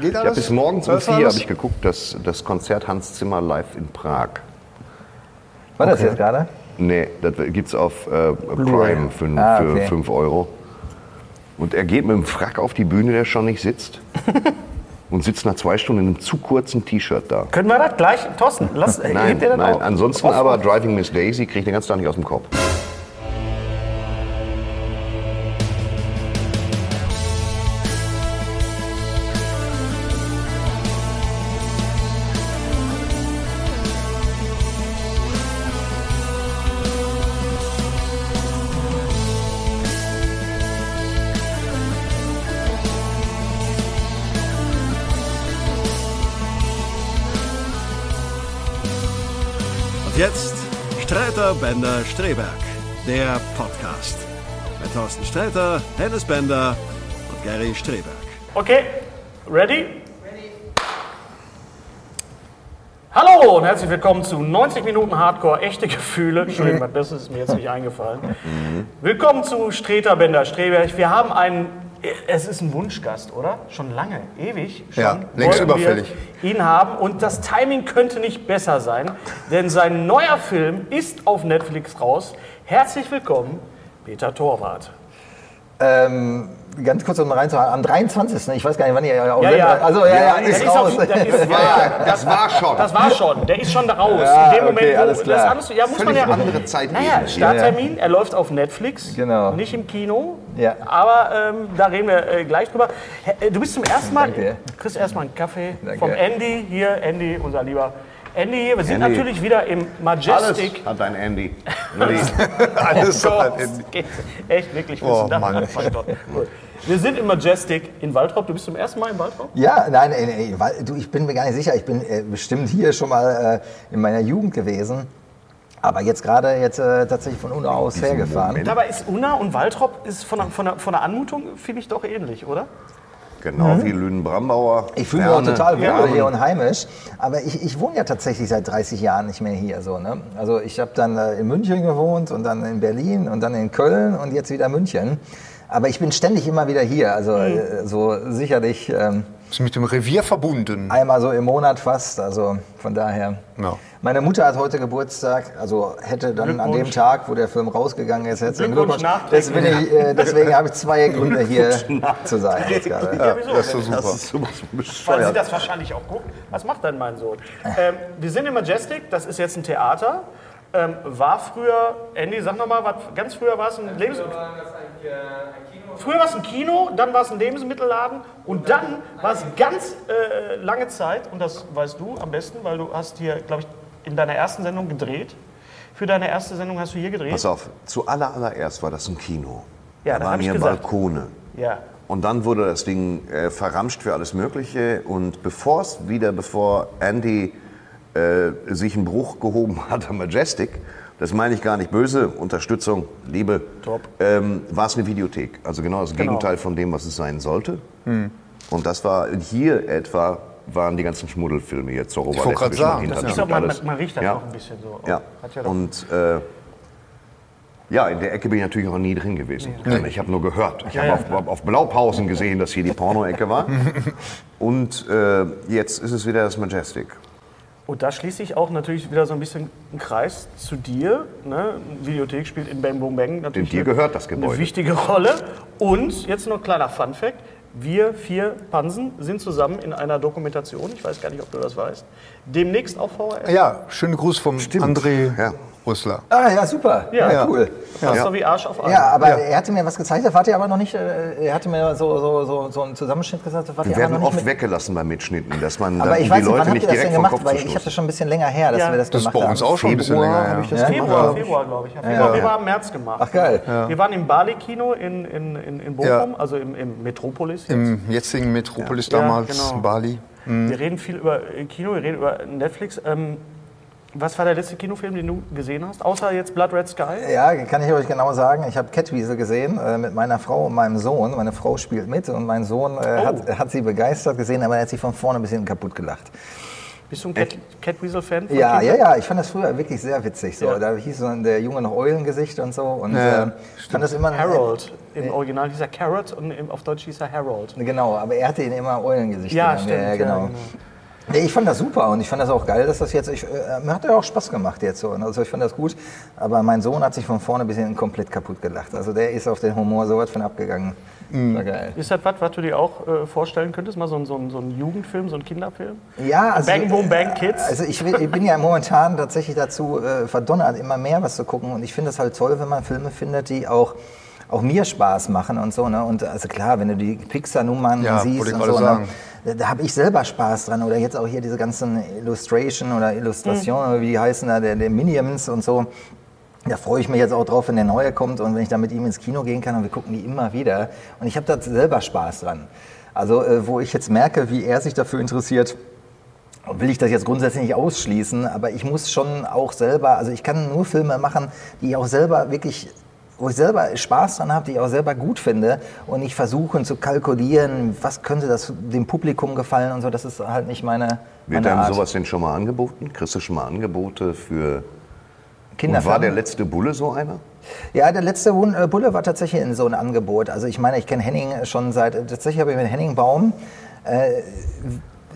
geht Ja, alles? bis morgens um vier habe ich geguckt, das, das Konzert Hans Zimmer live in Prag. War das jetzt gerade? Nee, das gibt's auf äh, Prime für, Ah, für okay. 5 Euro. Und er geht mit dem Frack auf die Bühne, der schon nicht sitzt. und sitzt nach zwei Stunden in einem zu kurzen T-Shirt da. Können wir das gleich? Thorsten, lass, Nein, nein. Ansonsten Auf- aber Driving Miss Daisy kriege ich den ganzen Tag nicht aus dem Kopf. Streiter Bender Streberg, der Podcast. Mit Thorsten Streiter, Hennes Bender und Gary Streberg. Okay, ready? Hallo und herzlich willkommen zu 90 Minuten Hardcore, echte Gefühle. Entschuldigung, mein Bestes ist mir jetzt nicht eingefallen. Willkommen zu Streter Bender Streberg. Wir haben einen, es ist ein Wunschgast, oder? Schon lange, ewig schon. Ja, längst wollten wir überfällig. Ihn haben und das Timing könnte nicht besser sein, denn sein neuer Film ist auf Netflix raus. Herzlich willkommen, Peter Torwart. Ähm, ganz kurz um reinzuhauen. Am 23. Ich weiß gar nicht, wann ihr auch Ja, ja. Also, ja, ja, Ja, ist raus. auf- der ist- Ja, das war schon. Das war schon, der ist schon raus. Ja, In dem Moment, okay, wo alles klar. das alles, ja, muss man Völlig ja andere Zeitebene. Naja, Starttermin, er läuft auf Netflix, Genau. nicht im Kino. Ja. Aber ähm, da reden wir äh, gleich drüber. Hä, Du bist zum ersten Mal, Danke. kriegst erstmal einen Kaffee Danke. vom Andy hier, Andy, unser lieber Andy hier. Wir sind Andy. natürlich wieder im Alles Majestic. hat ein Andy. Alles es geht echt wirklich Oh, bis nach Mann. Wir sind im Majestic in Waldrop. Du bist zum ersten Mal im Waldrop? Ja, nein, ey, ey, du, ich bin mir gar nicht sicher. Ich bin äh, bestimmt hier schon mal äh, in meiner Jugend gewesen. Aber jetzt gerade jetzt äh, tatsächlich von Unna aus hergefahren. Dabei ist Unna und Waldrop ist von der, von der, von der Anmutung, finde ich, doch ähnlich, oder? Genau wie Lünen-Brambauer. Ich fühle mich auch total wohl Ferne. hier und heimisch. Aber ich, ich wohne ja tatsächlich seit 30 Jahren nicht mehr hier. So, ne? Also ich habe dann äh, in München gewohnt und dann in Berlin und dann in Köln und jetzt wieder München. Aber ich bin ständig immer wieder hier. Also äh, so sicherlich ähm, Ist mit dem Revier verbunden. einmal so im Monat fast. Also von daher. Ja. Meine Mutter hat heute Geburtstag, also hätte dann an dem. Tag, wo der Film rausgegangen ist, herzlichen Glückwunsch Glückwunsch. Deswegen, äh, deswegen habe ich zwei Gründe hier zu sein. Jetzt gerade. Ja? Das ist so super. Das ist sowas von Weil sie das wahrscheinlich auch gucken. Was macht denn mein Sohn? Ähm, wir sind im Majestic, das ist jetzt ein Theater. Ähm, war früher, Andy, sag nochmal, ganz früher war es ein Lebens... Früher war es ein Kino, dann war es ein Lebensmittelladen und dann war es ganz äh, lange Zeit, und das weißt du am besten, weil du hast hier, glaube ich, in deiner ersten Sendung gedreht. Für deine erste Sendung hast du hier gedreht. Pass auf, zu aller, allererst war das ein Kino. Ja, da waren hier. Balkone. Ja. Und dann wurde das Ding äh, verramscht für alles Mögliche. Und bevor es wieder, bevor Andy äh, sich einen Bruch gehoben hat am Majestic, das meine ich gar nicht böse, Unterstützung, Liebe, Top. Ähm, war es eine Videothek. Also genau das Genau. Gegenteil von dem, was es sein sollte. Und das war hier etwa, waren die ganzen Schmuddelfilme hier. Zorro war wollte der grad Zwischenmann sagen, hinter Das und ist auch, man, riecht das Ja. auch ein bisschen so. Ja. Hat ja Und äh, Ja, in der Ecke bin ich natürlich auch nie drin gewesen. Ich habe nur gehört. Ich habe auf, auf Blaupausen gesehen, dass hier die Porno-Ecke war. Und äh, jetzt ist es wieder das Majestic. Und da schließe ich auch natürlich wieder so ein bisschen einen Kreis zu dir. Ne? Videothek spielt in Bang Boom Bang natürlich dir eine- gehört das eine Gebäude. wichtige Rolle. Und jetzt noch ein kleiner Fun-Fact. Wir vier Pansen sind zusammen in einer Dokumentation, ich weiß gar nicht, ob du das weißt, demnächst auf VHS. Ja, schönen Gruß vom André Ja. Rüssler. Ah, ja, super. Ja. Ja, cool. Fast so wie Arsch auf Arsch. Ja, aber er hatte mir was gezeigt, da wart ihr aber noch nicht, äh, er hatte mir so, so, so, so einen Zusammenschnitt gesagt, Wir werden oft mit. weggelassen bei Mitschnitten, dass man Aber dann, ich weiß die nicht, wann Leute habt nicht ihr das direkt denn vom gemacht? Kopf Weil ich habe das schon ein bisschen länger her, dass Ja. wir das, Das ist gemacht bei uns haben. auch schon ein bisschen Februar länger her. das Ja. Februar, Februar glaube ich. Ja, Februar, wir waren im März gemacht. Ach geil. Wir waren im Bali-Kino in, in, in, in Bochum, also im, im Metropolis. Jetzt. Im jetzigen Metropolis Ja, damals, genau. Bali. Wir reden viel über äh, Kino, wir reden über Netflix. Ähm, was war der letzte Kinofilm, den du gesehen hast? Außer jetzt Blood Red Sky? Ja, kann ich euch genau sagen. Ich habe Catwiesel gesehen äh, mit meiner Frau und meinem Sohn. Meine Frau spielt mit und mein Sohn äh, Oh. hat, hat sie begeistert gesehen, aber er hat sie von vorne bis hinten kapput gelacht. Bist du ein Cat, Catweasel-Fan? von Ja, ja, ja, ich fand das früher wirklich sehr witzig. So. Ja. Da hieß so der Junge noch Eulengesicht und so. Und Ja, äh, ich fand das immer Harold. Im Original hieß er Carrot und auf Deutsch hieß er Harold. Genau, aber er hatte ihn immer Eulengesicht. Ja, genannt. stimmt, Ja, ja, genau. Nee, ich fand das super und ich fand das auch geil, dass das jetzt, ich, äh, mir hat ja auch Spaß gemacht jetzt so. Also ich fand das gut, aber mein Sohn hat sich von vorne bis hinten komplett kaputt gelacht. Also der ist auf den Humor so was von abgegangen. Mhm. War geil. Ist das was, was du dir auch äh, vorstellen könntest? Mal so ein, so, ein, so ein Jugendfilm, so ein Kinderfilm? Ja, also, Bang Boom Bang Kids? Also ich, ich bin ja momentan tatsächlich dazu äh, verdonnert, immer mehr was zu gucken. Und ich finde es halt toll, wenn man Filme findet, die auch, auch mir Spaß machen und so. Ne? Und also klar, wenn du die Pixar-Nummern Ja, siehst und so, sagen. Da, habe ich selber Spaß dran. Oder jetzt auch hier diese ganzen Illustration oder Illustration, Mhm. oder wie die heißen, da, der, der Minions und so. Da freue ich mich jetzt auch drauf, wenn der neue kommt und wenn ich da mit ihm ins Kino gehen kann und wir gucken die immer wieder. Und ich habe da selber Spaß dran. Also äh, wo ich jetzt merke, wie er sich dafür interessiert, will ich das jetzt grundsätzlich nicht ausschließen, aber ich muss schon auch selber, also ich kann nur Filme machen, die ich auch selber wirklich, wo ich selber Spaß dran habe, die ich auch selber gut finde und nicht versuchen zu kalkulieren, was könnte das dem Publikum gefallen und so, das ist halt nicht meine, Wird meine einem Art. sowas denn schon mal angeboten? Kriegst du schon mal Angebote für... Kinderfilme. war der letzte Bulle so einer? Ja, der letzte äh, Bulle war tatsächlich in so ein Angebot. Also ich meine, ich kenne Henning schon seit, tatsächlich habe ich mit Henning Baum, äh,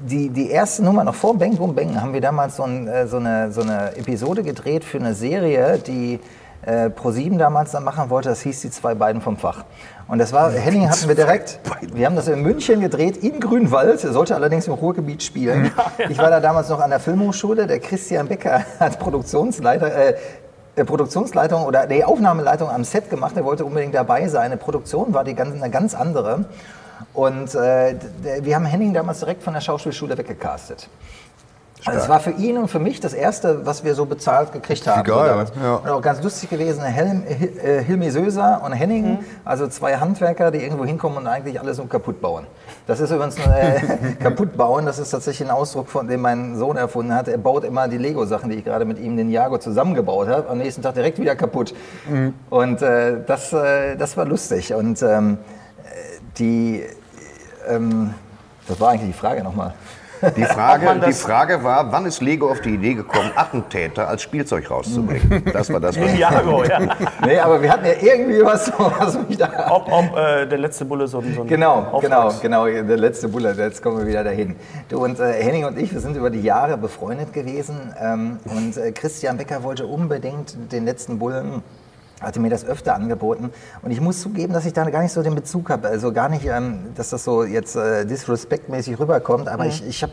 die, die erste Nummer, noch vor Bang Boom Bang, haben wir damals so, ein, äh, so, eine, so eine Episode gedreht für eine Serie, die äh, ProSieben damals dann machen wollte. Das hieß die zwei beiden vom Fach. Und das war, Henning hatten wir direkt, wir haben das in München gedreht, in Grünwald, sollte allerdings im Ruhrgebiet spielen. Ich war da damals noch an der Filmhochschule, der Christian Becker als Produktionsleiter, äh, äh, Produktionsleitung oder die Aufnahmeleitung am Set gemacht. Er wollte unbedingt dabei sein. Die Produktion war die ganz, eine ganz andere. Und äh, wir haben Henning damals direkt von der Schauspielschule weggecastet. Also es war für ihn und für mich das erste, was wir so bezahlt gekriegt haben. damals. ja. Und auch ganz lustig gewesen, Helm, Hil- äh, Hilmi Söser und Henning, also zwei Handwerker, die irgendwo hinkommen und eigentlich alles so kaputt bauen. Das ist übrigens äh, kaputt bauen, das ist tatsächlich ein Ausdruck, von dem mein Sohn erfunden hat. Er baut immer die Lego-Sachen, die ich gerade mit ihm, den Jago, zusammengebaut habe, am nächsten Tag direkt wieder kaputt. Und äh, das, äh, das war lustig. Und ähm, äh, die, ähm, das war eigentlich die Frage nochmal. Die Frage, die Frage war, wann ist Lego auf die Idee gekommen, Attentäter als Spielzeug rauszubringen? Das war das, was Jago, ja. Nee, aber wir hatten ja irgendwie was, was mich da Ob, ob äh, der letzte Bulle so ein, so ein Genau, genau, Auftrags- genau, der letzte Bullet, jetzt kommen wir wieder dahin. Du und äh, Henning und ich, wir sind über die Jahre befreundet gewesen ähm, und äh, Christian Becker wollte unbedingt den letzten Bullen hatte mir das öfter angeboten. Und ich muss zugeben, dass ich da gar nicht so den Bezug habe, also gar nicht, ähm, dass das so jetzt äh, disrespektmäßig rüberkommt, aber ich, ich habe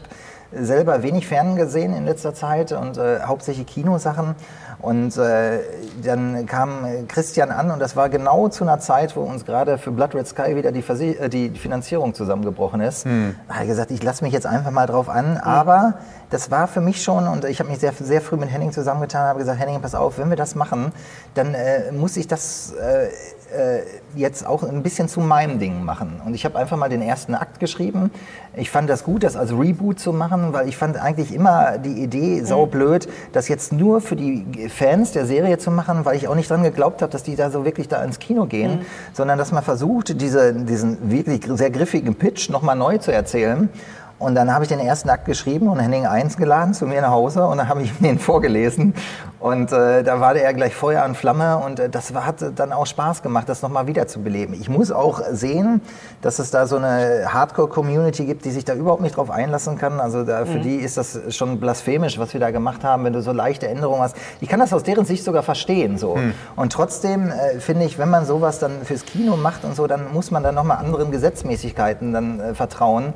selber wenig Fernsehen gesehen in letzter Zeit und äh, hauptsächlich Kinosachen. Und äh, dann kam Christian an und das war genau zu einer Zeit, wo uns gerade für Blood Red Sky wieder die, Verse äh, die Finanzierung zusammengebrochen ist. Da habe ich gesagt, ich lasse mich jetzt einfach mal drauf an, aber das war für mich schon und ich habe mich sehr, sehr früh mit Henning zusammengetan und habe gesagt, Henning, pass auf, wenn wir das machen, dann äh, muss ich das äh, äh, jetzt auch ein bisschen zu meinem Ding machen. Und ich habe einfach mal den ersten Akt geschrieben. Ich fand das gut, das als Reboot zu machen, weil ich fand eigentlich immer die Idee saublöd, das jetzt nur für die Fans der Serie zu machen, weil ich auch nicht dran geglaubt habe, dass die da so wirklich da ins Kino gehen, sondern dass man versucht, diese, diesen wirklich sehr griffigen Pitch nochmal neu zu erzählen. Und dann habe ich den ersten Akt geschrieben und Henning eins geladen zu mir nach Hause und dann habe ich ihm den vorgelesen. Und äh, da war der gleich Feuer und Flamme und äh, das war, hat dann auch Spaß gemacht, das nochmal wiederzubeleben. Ich muss auch sehen, dass es da so eine Hardcore-Community gibt, die sich da überhaupt nicht drauf einlassen kann. Also da, für die ist das schon blasphemisch, was wir da gemacht haben, wenn du so leichte Änderungen hast. Ich kann das aus deren Sicht sogar verstehen. So. Und trotzdem äh, finde ich, wenn man sowas dann fürs Kino macht und so, dann muss man dann nochmal anderen Gesetzmäßigkeiten dann äh, vertrauen.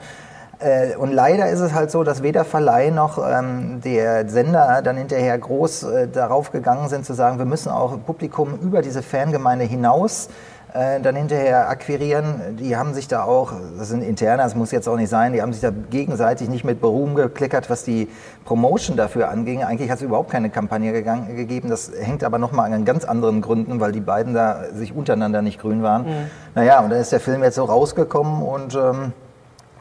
Äh, Und leider ist es halt so, dass weder Verleih noch ähm, der Sender dann hinterher groß äh, darauf gegangen sind zu sagen, wir müssen auch Publikum über diese Fangemeinde hinaus äh, dann hinterher akquirieren. Die haben sich da auch, das sind interne, das muss jetzt auch nicht sein, die haben sich da gegenseitig nicht mit Beruhm geklickert, was die Promotion dafür anging. Eigentlich hat es überhaupt keine Kampagne gegangen, gegeben. Das hängt aber nochmal an ganz anderen Gründen, weil die beiden da sich untereinander nicht grün waren. Naja, und dann ist der Film jetzt so rausgekommen und ähm,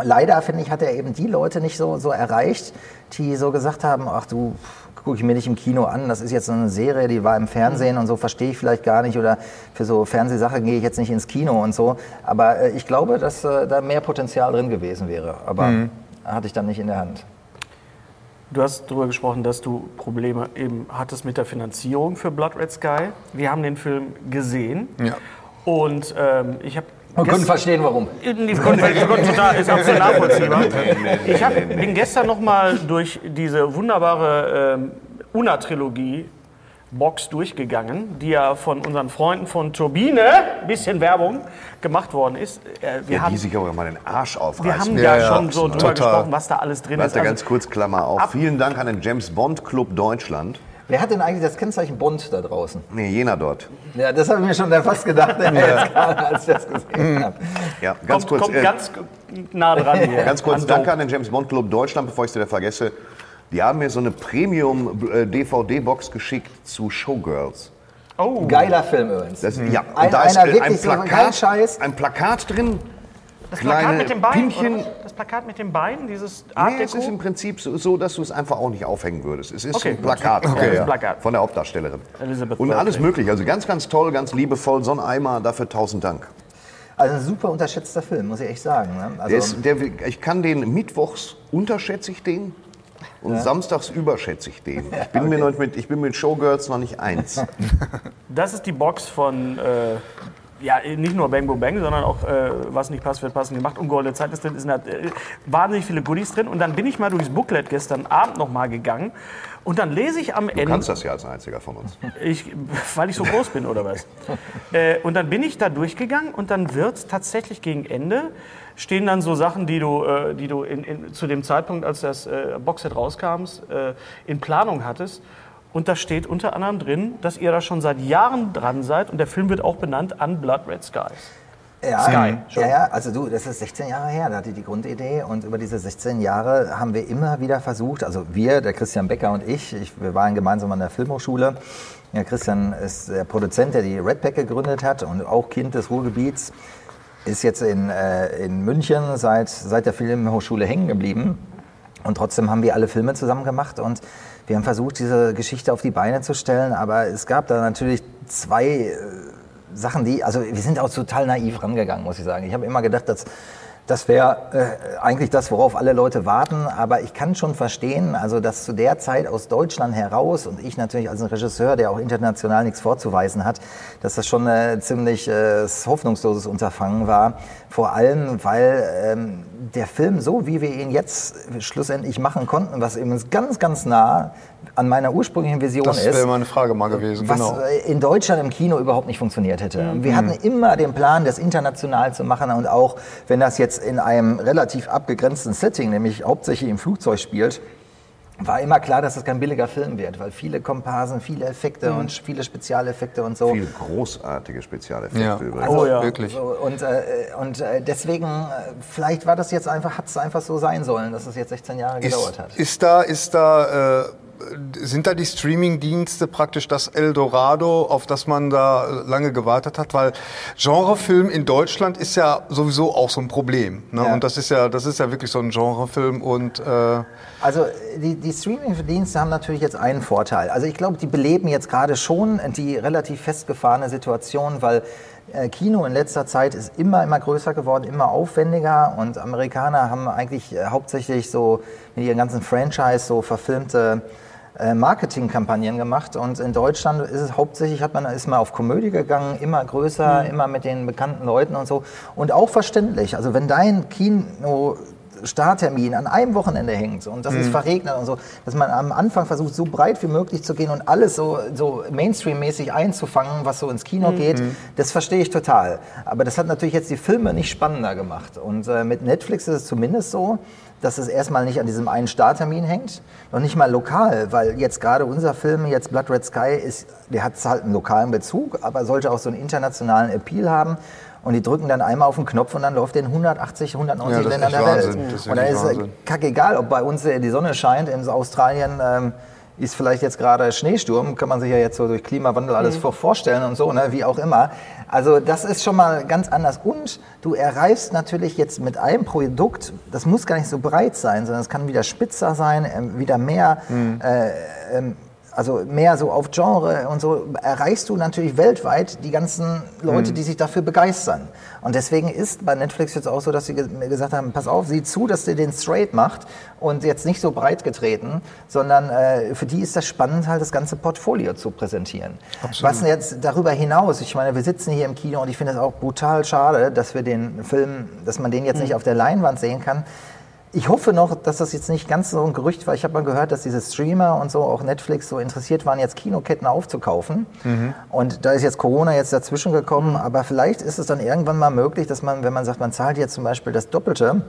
leider, finde ich, hat er eben die Leute nicht so, so erreicht, die so gesagt haben, ach du, gucke ich mir nicht im Kino an, das ist jetzt so eine Serie, die war im Fernsehen und so, verstehe ich vielleicht gar nicht oder für so Fernsehsachen gehe ich jetzt nicht ins Kino und so. Aber äh, ich glaube, dass äh, da mehr Potenzial drin gewesen wäre. Aber hatte ich dann nicht in der Hand. Du hast darüber gesprochen, dass du Probleme eben hattest mit der Finanzierung für Blood Red Sky. Wir haben den Film gesehen. Ja. Und ähm, ich habe. Und können verstehen, warum. Konnten, die konnten total, ist absolut nachvollziehbar. Ich hab, bin gestern noch mal durch diese wunderbare ähm, Una-Trilogie Box durchgegangen, die ja von unseren Freunden von Turbine, bisschen Werbung, gemacht worden ist. Äh, wir, Ja, haben, die sich aber mal den Arsch wir aufreißen. haben Ja, ja, ja, schon so drüber total. gesprochen, was da alles drin ist. Warte, Also, ganz kurz, Klammer auf. Ab- Vielen Dank an den James Bond Club Deutschland. Wer hat denn eigentlich das Kennzeichen Bond da draußen? Nee, jener dort. Ja, das habe ich mir schon fast gedacht, gerade, als ich das gesehen habe. Ja, ganz kommt, kurz. kommt äh, ganz nah dran hier. Ganz kurz, An danke an den James Bond Club Deutschland, bevor ich es wieder vergesse. Die haben mir so eine Premium-DVD-Box geschickt zu Showgirls. Oh, Geiler Film übrigens. Das, Ja, Ein- und da ist einer äh, ein so ein Plakat, ein Plakat drin. Das Plakat kleine mit den Beinen, Pinchen. oder? Das Plakat mit den Beinen, dieses Art Nee, es ist im. Prinzip so, so, dass du es einfach auch nicht aufhängen würdest. Es ist Okay, ein. Plakat, Okay, von, ja. der, Plakat. von der Hauptdarstellerin. Elizabeth Und alles Berkley. möglich. Also ganz, ganz toll, ganz liebevoll. So ein Eimer, dafür tausend Dank. Also ein super unterschätzter Film, muss ich echt sagen. Ne? Also, Der ist, der, ich kann den mittwochs unterschätze ich den und samstags überschätze ich den. Ich bin, mir noch mit, ich bin mit Showgirls noch nicht eins. Das ist die Box von, äh, ja, nicht nur Bang Boom Bang, sondern auch, äh, was nicht passt, wird passend gemacht. Ungeholte Zeit ist drin, es sind halt, äh, wahnsinnig viele Goodies drin. Und dann bin ich mal durchs Booklet gestern Abend noch mal gegangen. Und dann lese ich am Du Ende. kannst das ja als einziger von uns. Ich, weil ich so groß bin oder was? äh, und dann bin ich da durchgegangen und dann wird tatsächlich gegen Ende stehen dann so Sachen, die du, äh, die du in, in, zu dem Zeitpunkt, als das äh, Boxset rauskam, äh, in Planung hattest. Und da steht unter anderem drin, dass ihr da schon seit Jahren dran seid und der Film wird auch benannt an Blood Red Skies. Ja, Sky, ja, ja, also du, das ist 16 Jahre her, da hatte die Grundidee und über diese 16 Jahre haben wir immer wieder versucht, also wir, der Christian Becker und ich, ich wir waren gemeinsam an der Filmhochschule. Ja, Christian ist der Produzent, der die Redback gegründet hat und auch Kind des Ruhrgebiets, ist jetzt in, äh, in München seit, seit der Filmhochschule hängen geblieben. Und trotzdem haben wir alle Filme zusammen gemacht und wir haben versucht, diese Geschichte auf die Beine zu stellen. Aber es gab da natürlich zwei äh, Sachen, die, also wir sind auch total naiv rangegangen, muss ich sagen. Ich habe immer gedacht, dass das wäre äh, eigentlich das, worauf alle Leute warten. Aber ich kann schon verstehen, also dass zu der Zeit aus Deutschland heraus und ich natürlich als ein Regisseur, der auch international nichts vorzuweisen hat, dass das schon ein ziemlich äh, hoffnungsloses Unterfangen war. Vor allem, weil ähm, der Film, so wie wir ihn jetzt schlussendlich machen konnten, was eben ganz, ganz nah an meiner ursprünglichen Vision Das ist wäre meine Frage mal gewesen. was genau. in Deutschland im Kino überhaupt nicht funktioniert hätte. Wir hatten immer den Plan, das international zu machen und auch wenn das jetzt in einem relativ abgegrenzten Setting, nämlich hauptsächlich im Flugzeug spielt, war immer klar, dass es kein billiger Film wird, weil viele Komparsen, viele Effekte und viele Spezialeffekte und so. Viele großartige Spezialeffekte Ja. übrigens. Oh ja. Wirklich. So, und äh, und äh, deswegen, äh, vielleicht war das jetzt einfach, hat es einfach so sein sollen, dass es jetzt 16 Jahre gedauert hat. Ist, ist da, ist da, äh, sind da die Streaming-Dienste praktisch das Eldorado, auf das man da lange gewartet hat? Weil Genrefilm in Deutschland ist ja sowieso auch so ein Problem. Ne? Ja. Und das ist ja, das ist ja wirklich so ein Genrefilm und äh, Also die, die Streaming-Dienste haben natürlich jetzt einen Vorteil. Also ich glaube, die beleben jetzt gerade schon die relativ festgefahrene Situation, weil äh, Kino in letzter Zeit ist immer, immer größer geworden, immer aufwendiger und Amerikaner haben eigentlich äh, hauptsächlich so mit ihren ganzen Franchise so verfilmte Marketingkampagnen gemacht und in Deutschland ist es hauptsächlich, hat man, ist man auf Komödie gegangen, immer größer, immer mit den bekannten Leuten und so und auch verständlich. Also wenn dein Kino Starttermin an einem Wochenende hängt und das ist verregnet und so, dass man am Anfang versucht, so breit wie möglich zu gehen und alles so, so Mainstream-mäßig einzufangen, was so ins Kino geht, das verstehe ich total. Aber das hat natürlich jetzt die Filme nicht spannender gemacht. Und äh, mit Netflix ist es zumindest so, dass es erstmal nicht an diesem einen Starttermin hängt, noch nicht mal lokal, weil jetzt gerade unser Film, jetzt Blood Red Sky, ist, der hat halt einen lokalen Bezug, aber sollte auch so einen internationalen Appeal haben. Und die drücken dann einmal auf den Knopf und dann läuft der in 180, 190 Ja, Ländern der Welt. Wahnsinn. Das ist und dann ist Wahnsinn. kackegal, ob bei uns äh, die Sonne scheint, in Australien ähm, ist vielleicht jetzt gerade Schneesturm, kann man sich ja jetzt so durch Klimawandel alles vor vorstellen und so, ne, wie auch immer. Also das ist schon mal ganz anders. Und du erreichst natürlich jetzt mit einem Produkt, das muss gar nicht so breit sein, sondern es kann wieder spitzer sein, ähm, wieder mehr äh, ähm, also mehr so auf Genre und so, erreichst du natürlich weltweit die ganzen Leute, die sich dafür begeistern. Und deswegen ist bei Netflix jetzt auch so, dass sie gesagt haben, pass auf, sieh zu, dass ihr den straight macht und jetzt nicht so breit getreten, sondern äh, für die ist das spannend, halt das ganze Portfolio zu präsentieren. Was jetzt darüber hinaus, ich meine, wir sitzen hier im Kino und ich finde es auch brutal schade, dass wir den Film, dass man den jetzt nicht auf der Leinwand sehen kann. Ich hoffe noch, dass das jetzt nicht ganz so ein Gerücht war. Ich habe mal gehört, dass diese Streamer und so, auch Netflix, so interessiert waren, jetzt Kinoketten aufzukaufen. Und da ist jetzt Corona jetzt dazwischen gekommen. Aber vielleicht ist es dann irgendwann mal möglich, dass man, wenn man sagt, man zahlt jetzt zum Beispiel das Doppelte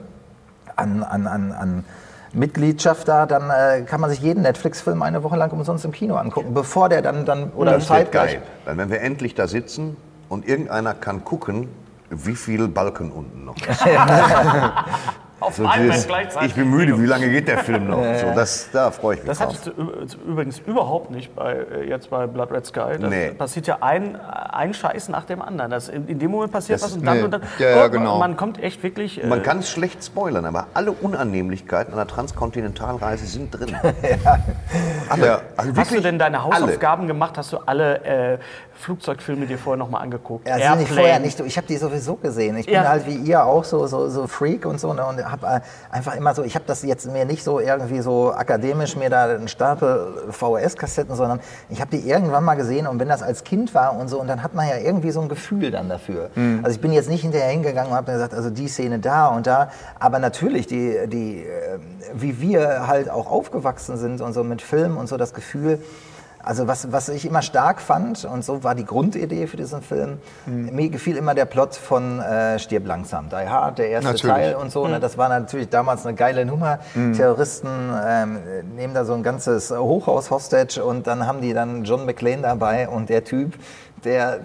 an, an, an, an Mitgliedschaft da, dann äh, kann man sich jeden Netflix-Film eine Woche lang umsonst im Kino angucken, bevor der dann, dann oder Das wird geil. Dann, wenn wir endlich da sitzen und irgendeiner kann gucken, wie viel Balken unten noch ist. Auf So einmal dieses, gleichzeitig. ich bin müde, wie lange geht der Film noch? So, das, da freue ich mich Das drauf. hattest du üb- übrigens überhaupt nicht bei, äh, jetzt bei Blood Red Sky. Das Nee. passiert ja ein, ein Scheiß nach dem anderen. Das, in, in dem Moment passiert Das- was und dann nee. und dann. Ja, ja, Oh, genau. Man kommt echt wirklich. äh, Man kann es schlecht spoilern, aber alle Unannehmlichkeiten einer Transkontinentalreise sind drin. Alle. Ja. Also Hast du denn deine alle. Hausaufgaben gemacht? Hast du alle äh, Flugzeugfilme dir vorher nochmal angeguckt? Ja, sind nicht vorher nicht so. Ich habe die sowieso gesehen. Ich bin Ja. halt wie ihr auch so, so, so Freak und so. Ne, und habe äh, einfach immer so, ich habe das jetzt mir nicht so irgendwie so akademisch mir da einen Stapel VHS-Kassetten, sondern ich habe die irgendwann mal gesehen und wenn das als Kind war und so, und dann hat man ja irgendwie so ein Gefühl dann dafür. Also ich bin jetzt nicht hinterher hingegangen und habe mir gesagt, also die Szene da und da, aber natürlich, die, die, äh, wie wir halt auch aufgewachsen sind und so mit Film und so das Gefühl, also was, was ich immer stark fand, und so war die Grundidee für diesen Film, mir gefiel immer der Plot von äh, Stirb langsam, Die Hard, der erste Natürlich. Teil und so. Ne, das war natürlich damals eine geile Nummer. Terroristen ähm, nehmen da so ein ganzes Hochhaus hostage und dann haben die dann John McClane dabei und der Typ, der...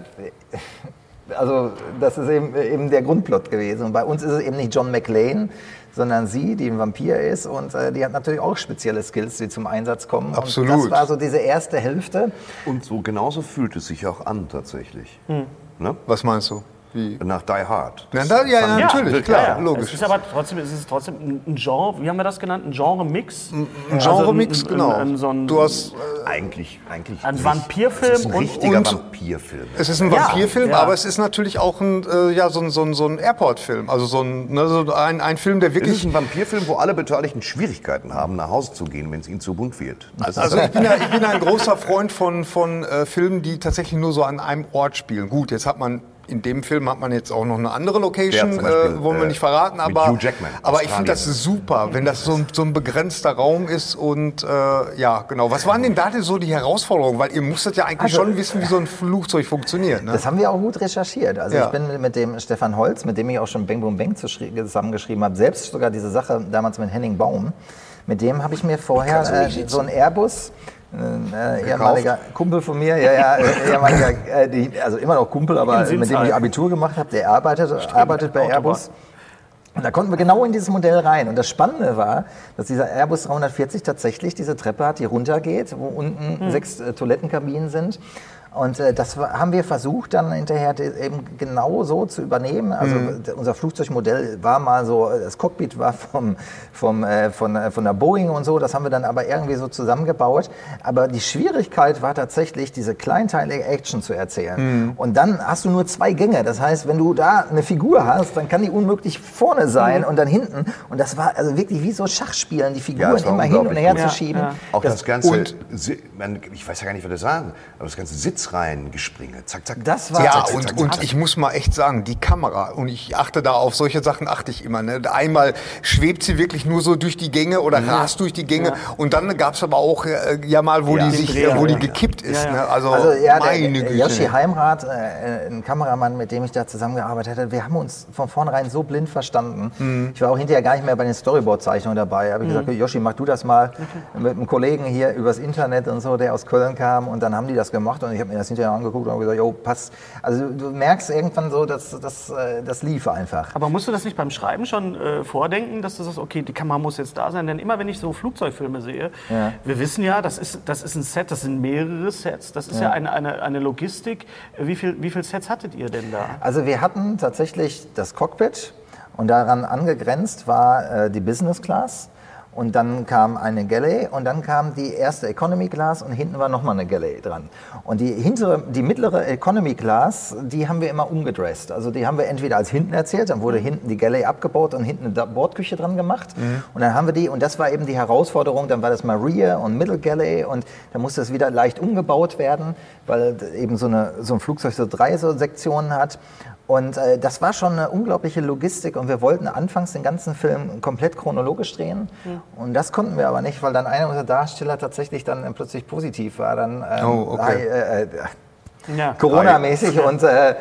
Also das ist eben, eben der Grundplot gewesen. Und bei uns ist es eben nicht John McClane, sondern sie, die ein Vampir ist und äh, die hat natürlich auch spezielle Skills, die zum Einsatz kommen. Und Absolut. das war so diese erste Hälfte. Und so genauso fühlt es sich auch an tatsächlich. Ne? Was meinst du? Wie? Nach Die Hard. Na, da, ja, ich- natürlich, Ja, klar, Ja, ja. logisch. Es ist aber trotzdem, es ist trotzdem ein- Genre, wie haben wir das genannt? Ein Genre-Mix? Ein Genre-Mix, Also genau. ein- so ein- du hast, Eigentlich, eigentlich. Ein. Vampirfilm Es ist ein und- richtiger und- Vampirfilm. es ist ein Ja, Vampirfilm, ja. aber es ist natürlich auch ein, äh, ja, so ein, so ein, so ein Airport-Film. Also so ein, ne, so ein, ein Film, der Es wirklich ist ein Vampirfilm, wo alle Beteiligten Schwierigkeiten haben, nach Hause zu gehen, wenn es ihnen zu bunt wird. Ist Also ich bin, ja, ich bin ja ein großer Freund von, von äh, Filmen, die tatsächlich nur so an einem Ort spielen. Gut, jetzt hat man in dem Film hat man jetzt auch noch eine andere Location, Beispiel, äh, wollen wir äh, nicht verraten, mit aber, Hugh Jackman, aber ich finde das super, wenn das so ein, so ein begrenzter Raum ist und äh, ja, genau. Was waren denn da denn so die Herausforderungen? Weil ihr musstet ja eigentlich Also- schon wissen, wie so ein Flugzeug funktioniert. Ne? Das haben wir auch gut recherchiert. Also Ja. ich bin mit dem Stefan Holz, mit dem ich auch schon Bang Boom Bang zusammengeschrieben habe, selbst sogar diese Sache damals mit Henning Baum, mit dem habe ich mir vorher äh, so einen Airbus, äh, ehemaliger Kumpel von mir, ja, ja, äh, ehemaliger, äh, die, also immer noch Kumpel, aber In mit dem ich. Abitur gemacht habe, der arbeitet, arbeitet bei Autobahn. Airbus. Und da konnten wir genau in dieses Modell rein. Und das Spannende war, dass dieser Airbus 340 tatsächlich diese Treppe hat, die runtergeht, wo unten Hm. sechs äh, Toilettenkabinen sind. Und äh, das haben wir versucht dann hinterher eben genau so zu übernehmen. Also d- unser Flugzeugmodell war mal so, äh, das Cockpit war vom, vom, äh, von, äh, von der Boeing und so, das haben wir dann aber irgendwie so zusammengebaut. Aber die Schwierigkeit war tatsächlich, diese kleinteilige Action zu erzählen. Und dann hast du nur zwei Gänge. Das heißt, wenn du da eine Figur hast, dann kann die unmöglich vorne sein und dann hinten. Und das war also wirklich wie so Schachspielen, die Figuren das war immer hin und her gut. zu Ja, schieben. ja. Auch das, ganze, und- Si- man, ich weiß ja gar nicht, was das sagen, aber das ganze Sitzreihengespringe, zack, zack. Das war- Ja, zack, zack, und, zack, und zack. ich muss mal echt sagen, die Kamera, und ich achte da auf solche Sachen, achte ich immer. Ne? Einmal schwebt sie wirklich nur so durch die Gänge oder rast durch die Gänge. Und dann gab es aber auch äh, ja mal, wo Ja. die sich, Dreher, äh, wo die ja. gekippt ist. Ja, ja. Ne? Also, Also ja, meine der Güte. Yoshi ne? Heimrath, äh, ein Kameramann, mit dem ich da zusammengearbeitet hatte, wir haben uns von vornherein so blind verstanden. Mhm. Ich war auch hinterher gar nicht mehr bei den Storyboard-Zeichnungen dabei. Habe ich gesagt, Yoshi, mach du das mal mit einem Kollegen hier übers Internet und so, der aus Köln kam. Und dann haben die das gemacht und ich habe mir das hinterher angeguckt und habe gesagt, jo, passt. Also du merkst irgendwann so, dass das, äh, das lief einfach. Aber musst du das nicht beim Schreiben schon äh, vordenken, dass du sagst, okay, die Kamera muss jetzt da sein? Denn immer wenn ich so Flugzeugfilme sehe, Ja. wir wissen ja, das ist, das ist ein Set, das sind mehrere Sets, das ist ja, eine, eine, eine Logistik. Wie viel, wie viel Sets hattet ihr denn da? Also wir hatten tatsächlich das Cockpit und daran angegrenzt war äh, die Business Class. Und dann kam eine Galley und dann kam die erste Economy Class und hinten war nochmal eine Galley dran. Und die hintere, die mittlere Economy Class, die haben wir immer umgedresst. Also die haben wir entweder als hinten erzählt, dann wurde hinten die Galley abgebaut und hinten eine Bordküche dran gemacht. Und dann haben wir die, und das war eben die Herausforderung, dann war das mal Rear und Middle Galley und dann musste es wieder leicht umgebaut werden, weil eben so, eine, so ein Flugzeug so drei so Sektionen hat. Und äh, das war schon eine unglaubliche Logistik und wir wollten anfangs den ganzen Film komplett chronologisch drehen. Und das konnten wir aber nicht, weil dann einer unserer Darsteller tatsächlich dann äh, plötzlich positiv war. Dann, ähm, Oh, okay. äh, äh, Ja. Corona-mäßig und äh,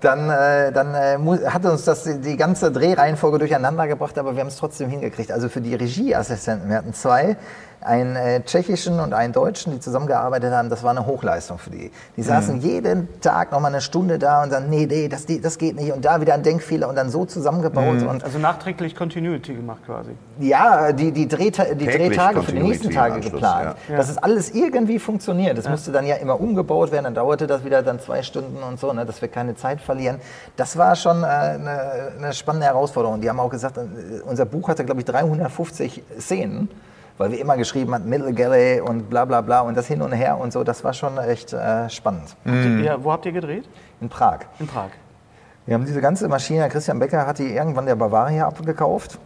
dann, äh, dann äh, hat uns das die, die ganze Drehreihenfolge durcheinander gebracht, aber wir haben es trotzdem hingekriegt. Also für die Regieassistenten, wir hatten zwei, einen äh, tschechischen und einen deutschen, die zusammengearbeitet haben, das war eine Hochleistung für die. Die saßen jeden Tag noch mal eine Stunde da und dann, nee, nee, das, das geht nicht und da wieder ein Denkfehler und dann so zusammengebaut und Also nachträglich Continuity gemacht quasi. ja, die, die, Drehta die Drehtage für die nächsten Tage geplant. ja. Dass es alles irgendwie funktioniert. Das musste dann ja immer umgebaut werden, dann dauerte das wieder dann zwei Stunden und so, ne, dass wir keine Zeit verlieren. Das war schon äh, eine, eine spannende Herausforderung. Die haben auch gesagt, äh, unser Buch hatte, glaube ich, 350 Szenen, weil wir immer geschrieben hatten, Middle Galley und bla bla bla und das hin und her und so. Das war schon echt äh, spannend. Habt ihr, wo habt ihr gedreht? In Prag. In Prag. Wir haben diese ganze Maschine, Christian Becker hat die irgendwann der Bavaria abgekauft.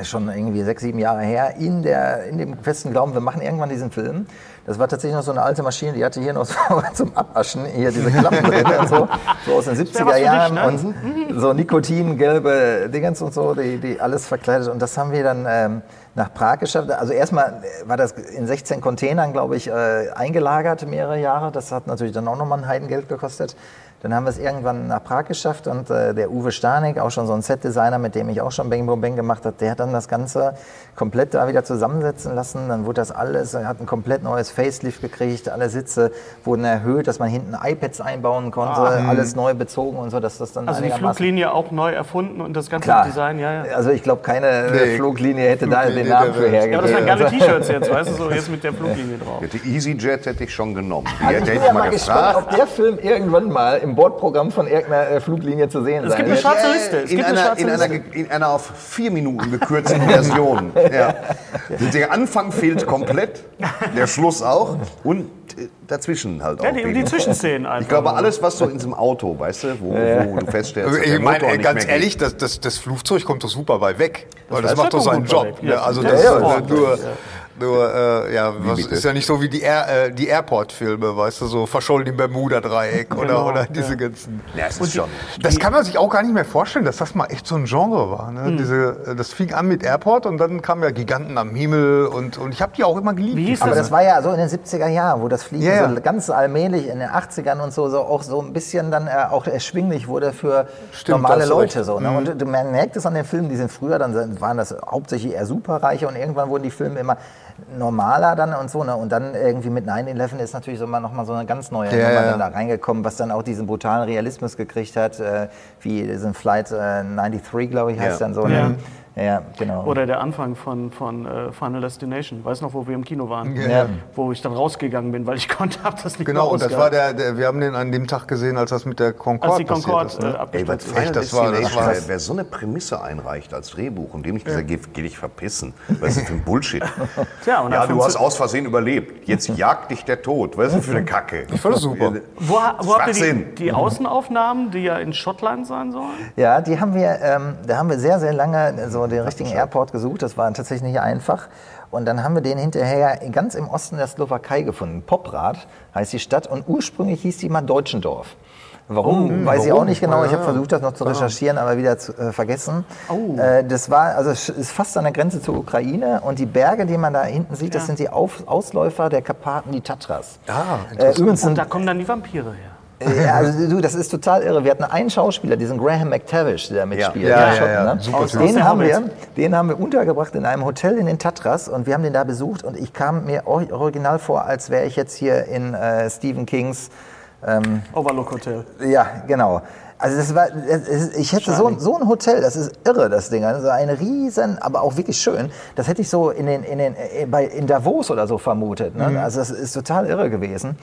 Ist schon irgendwie sechs, sieben Jahre her, in, der, in dem festen Glauben, wir machen irgendwann diesen Film. Das war tatsächlich noch so eine alte Maschine, die hatte hier noch so zum Abwaschen, hier diese Klappen drin und so, so aus den wär 70er was für dich, Jahren ne? und so Nikotin-gelbe Dingens und so, die, die alles verkleidet. Und das haben wir dann ähm, nach Prag geschafft. Also erstmal war das in 16 Containern, glaube ich, äh, eingelagert mehrere Jahre. Das hat natürlich dann auch nochmal ein Heidengeld gekostet. Dann haben wir es irgendwann nach Prag geschafft und äh, der Uwe Stanek, auch schon so ein Setdesigner, mit dem ich auch schon Bang Boom Bang gemacht habe, der hat dann das Ganze komplett da wieder zusammensetzen lassen. Dann wurde das alles, er hat ein komplett neues Facelift gekriegt, alle Sitze wurden erhöht, dass man hinten iPads einbauen konnte, alles neu bezogen und so, dass das dann Also die Fluglinie auch neu erfunden und das ganze Klar. Design, ja, ja. Also ich glaube, keine Nee, Fluglinie hätte da Fluglinie den Namen für Welt. Ja, aber das hergegeben. waren geile T-Shirts jetzt, weißt du, so jetzt mit der Fluglinie drauf. Die EasyJet hätte ich schon genommen. Die Also ich hätte bin ich ja mal mal gespannt, gefragt. ob der Film irgendwann mal im Bordprogramm von irgendeiner äh, Fluglinie zu sehen Es sein gibt eine schwarze Liste. Es in, gibt eine einer, schwarze in, einer, Liste. in einer auf vier Minuten gekürzten Version. Ja. Der Anfang fehlt komplett, der Schluss auch und äh, dazwischen halt auch. Ja, die, die. Zwischenszenen einfach. ich glaube, alles, was so in diesem Auto, weißt du, wo, wo du feststellst, Also ich meine, Motor ey, nicht ganz mehr ehrlich, das, das, das Flugzeug kommt doch super weit weg. Weil das, weiß macht doch seinen Job. weg. Ja. Also Ja, das ja, ist ja. Nur, äh, ja, was ist ja nicht so wie die, Air, äh, die Airport-Filme, weißt du, so verschollen im Bermuda-Dreieck oder, Genau, oder diese ganzen. geht. Ja, es ist schon. Das kann man sich auch gar nicht mehr vorstellen, dass das mal echt so ein Genre war. Ne? Diese, äh, das fing an mit Airport und dann kamen ja Giganten am Himmel und, und ich habe die auch immer geliebt. Wie hieß Aber das war ja so in den 70er Jahren, wo das Fliegen Ja, ja. so ganz allmählich in den 80ern und so, so auch so ein bisschen dann äh, auch erschwinglich wurde für Stimmt, normale Leute. recht. So, ne? Und du- man merkt es an den Filmen, die sind früher, dann waren das hauptsächlich eher Superreiche und irgendwann wurden die Filme immer normaler dann und so. Ne? Und dann irgendwie mit 9-11 ist natürlich so mal nochmal so eine ganz neue Ja, Nummer ja. dann da reingekommen, was dann auch diesen brutalen Realismus gekriegt hat, äh, wie diesen Flight äh, 93, glaube ich, heißt Ja. dann so. Ne? Ja, genau. Oder der Anfang von, von äh, Final Destination. Weiß noch, wo wir im Kino waren? Ja. Wo ich dann rausgegangen bin, weil ich konnte, hab das nicht Genau, mehr und das war der, der, wir haben den an dem Tag gesehen, als das mit der Als Concorde die passiert Concorde ist. äh, Ne? Ey, was ist. Das war- das war- wer, so eine Prämisse einreicht als Drehbuch und dem ich gesagt, geh, geh dich verpissen. Was ist das für ein Bullshit? Tja, und ja, du 15 hast aus Versehen überlebt. Jetzt jagt dich der Tod. Was ist das für eine Kacke? Ich fand das super. Wo, wo habt ihr die, die Außenaufnahmen, die ja in Schottland sein sollen? Ja, die haben wir, ähm, da haben wir sehr, sehr lange so den richtigen Airport gesucht. Das war tatsächlich nicht einfach. Und dann haben wir den hinterher ganz im Osten der Slowakei gefunden. Poprad heißt die Stadt und ursprünglich hieß die mal Deutschendorf. Warum, weiß ich auch warum? nicht genau. Ich habe versucht, das noch zu recherchieren, aber wieder zu, äh, vergessen. Oh. Äh, das war, also es ist fast an der Grenze zur Ukraine und die Berge, die man da hinten sieht, das Ja. sind die Auf Ausläufer der Karpaten, die Tatras. Ah, äh, übrigens Und da kommen dann die Vampire her. Ja, also du, das ist total irre. Wir hatten einen Schauspieler, diesen Graham McTavish, der da mitspielt. Ja, ja, ja. ne? Super Aus- Typ. aus Den haben, wir, den haben wir untergebracht in einem Hotel in den Tatras und wir haben den da besucht und ich kam mir or- original vor, als wäre ich jetzt hier in äh, Stephen Kings Overlook Hotel. ja, genau. Also das war, das ich hätte so, so ein Hotel, das ist irre, das Ding. Also ein riesen, aber auch wirklich schön. Das hätte ich so in, den, in, den, äh, bei, in Davos oder so vermutet. Ne? Also das ist total irre gewesen.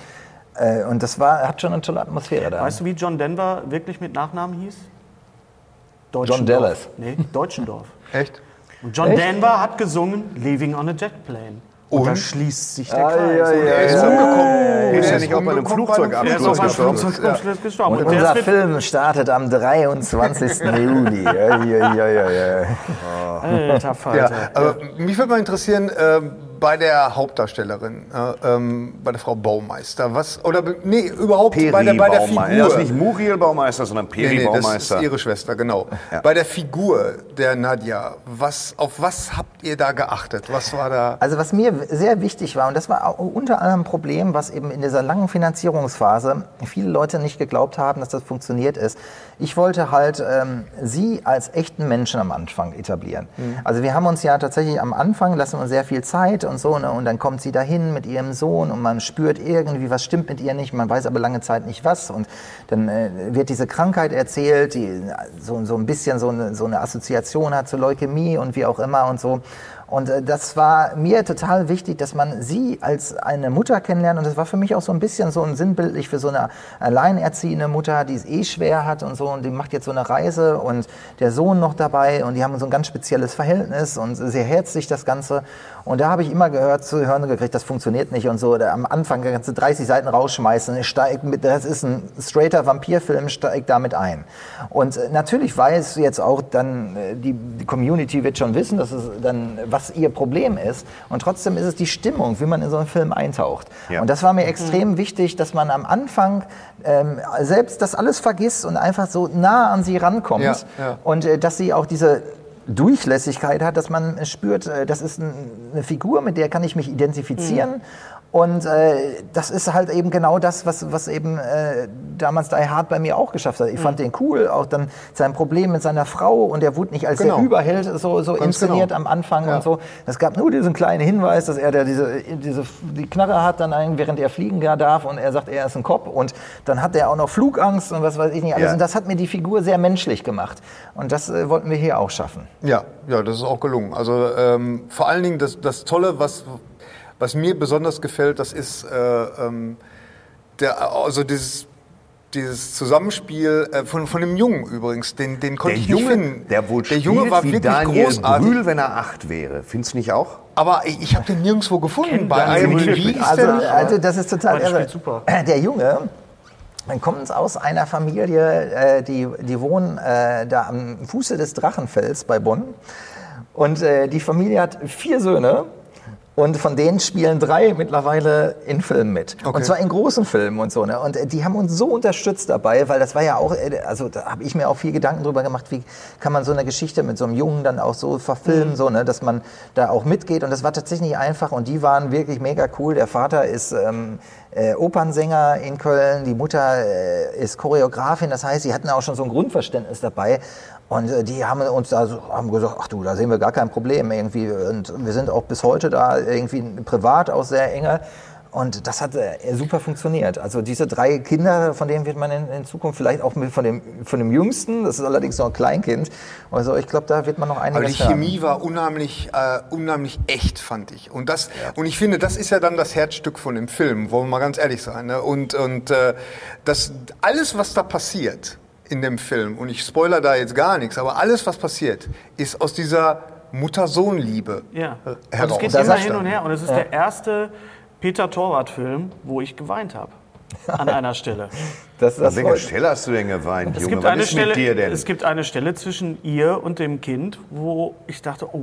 Äh, Und das war, hat schon eine tolle Atmosphäre da. Weißt du, wie John Denver wirklich mit Nachnamen hieß? John Dallas. Nee, Deutschendorf. Echt? Und John Echt? Denver hat gesungen Leaving on a Jet Plane. Und, da schließt sich der Ah, Kreis. ja, Und ja, er ist ja. umgekommen. Er ist Er ja nicht auch bei einem Flugzeugabsturz Er ist auf einem gestorben. Flugzeug gestorben. Und Und unser Film startet am 23. Juli. Ja, ja, ja, ja, ja. alter Ja, Falter. aber mich würde mal interessieren, ähm, bei der Hauptdarstellerin, äh, ähm, bei der Frau Baumeister, was, oder, nee, überhaupt Peri bei der, bei der Figur. Baumeister. Das ist nicht Muriel Baumeister, sondern Nee, Peri nee, das ist Baumeister. ihre Schwester, genau. Ja. Bei der Figur der Nadja, was, auf was habt ihr da geachtet? Was war da? Also was mir sehr wichtig war, und das war unter anderem ein Problem, was eben in dieser langen Finanzierungsphase viele Leute nicht geglaubt haben, dass das funktioniert ist. Ich wollte halt ähm, sie als echten Menschen am Anfang etablieren. Also wir haben uns ja tatsächlich am Anfang, lassen uns sehr viel Zeit und so, ne, und dann kommt sie dahin mit ihrem Sohn und man spürt irgendwie, was stimmt mit ihr nicht, man weiß aber lange Zeit nicht was. Und dann äh, wird diese Krankheit erzählt, die so, so ein bisschen so eine, so eine Assoziation hat zur Leukämie und wie auch immer und so. Und äh, das war mir total wichtig, dass man sie als eine Mutter kennenlernt. Und das war für mich auch so ein bisschen so ein sinnbildlich für so eine alleinerziehende Mutter, die es eh schwer hat und so. Und die macht jetzt so eine Reise und der Sohn noch dabei. Und die haben so ein ganz spezielles Verhältnis und sehr herzlich das Ganze. Und da habe ich immer gehört, zu hören gekriegt, das funktioniert nicht und so. Da am Anfang kannst du 30 Seiten rausschmeißen. Steig mit, das ist ein straighter Vampirfilm, steig damit ein. Und äh, natürlich weiß jetzt auch dann, äh, die, die Community wird schon wissen, dass es dann, was ihr Problem ist. Und trotzdem ist es die Stimmung, wie man in so einen Film eintaucht. Ja. Und das war mir extrem wichtig, dass man am Anfang ähm, selbst das alles vergisst und einfach so nah an sie rankommt. Ja, ja. Und äh, dass sie auch diese Durchlässigkeit hat, dass man spürt, äh, das ist ein, eine Figur, mit der kann ich mich identifizieren. Und äh, das ist halt eben genau das, was, was eben äh, damals Die Hard bei mir auch geschafft hat. Ich fand den cool, auch dann sein Problem mit seiner Frau und er wurde nicht als Genau. der Überheld so, so Ganz inszeniert genau. am Anfang Ja. und so. Es gab nur diesen kleinen Hinweis, dass er der diese, diese die Knarre hat, dann ein, während er fliegen gar darf und er sagt, er ist ein Cop und dann hat er auch noch Flugangst und was weiß ich nicht alles. Ja. Und das hat mir die Figur sehr menschlich gemacht. Und das äh, wollten wir hier auch schaffen. Ja, ja, das ist auch gelungen. Also ähm, vor allen Dingen das, das Tolle, was, was mir besonders gefällt, das ist äh, ähm, der, also dieses, dieses Zusammenspiel äh, von, von dem Jungen übrigens, den, den konnte Der ich nicht Junge, finden. der wohl der Junge war wie wirklich Daniel großartig. Brühl, wenn er acht wäre. Findest du nicht auch? Aber ich, ich habe den nirgendwo gefunden. Bei IMDb Brühl. ist Also, der nicht. also das ist total irre. super. Der Junge man kommt aus einer Familie, äh, die, die wohnen äh, da am Fuße des Drachenfells bei Bonn. Und äh, die Familie hat vier Söhne. Und von denen spielen drei mittlerweile in Filmen mit. Okay. Und zwar in großen Filmen und so. Ne? Und äh, die haben uns so unterstützt dabei, weil das war ja auch, äh, also da habe ich mir auch viel Gedanken drüber gemacht, wie kann man so eine Geschichte mit so einem Jungen dann auch so verfilmen, so, ne? dass man da auch mitgeht. Und das war tatsächlich nicht einfach. Und die waren wirklich mega cool. Der Vater ist ähm, äh, Opernsänger in Köln, die Mutter äh, ist Choreografin. Das heißt, sie hatten auch schon so ein Grundverständnis dabei. Und äh, die haben uns da so, haben gesagt, ach du, da sehen wir gar kein Problem irgendwie. Und wir sind auch bis heute da irgendwie privat auch sehr enge. Und das hat äh, super funktioniert. Also diese drei Kinder, von denen wird man in, in Zukunft vielleicht auch mit von dem, von dem Jüngsten, das ist allerdings noch ein Kleinkind, also ich glaube, da wird man noch einiges Aber die. Chemie war unheimlich, äh, unheimlich echt, fand ich. Und, das, und ich finde, das ist ja dann das Herzstück von dem Film, wollen wir mal ganz ehrlich sein. Ne? Und, und äh, das, alles, was da passiert in dem Film, und ich spoiler da jetzt gar nichts, aber alles, was passiert, ist aus dieser Mutter-Sohn-Liebe Ja. äh, Und heraus. es geht immer hin und her. Und es ist der erste Peter Torwart-Film, wo ich geweint habe. An einer Stelle. Das, An das welcher freut- Stelle hast du denn geweint, Es Junge? gibt, Was eine ist Stelle, mit dir denn? es gibt eine Stelle zwischen ihr und dem Kind, wo ich dachte, oh,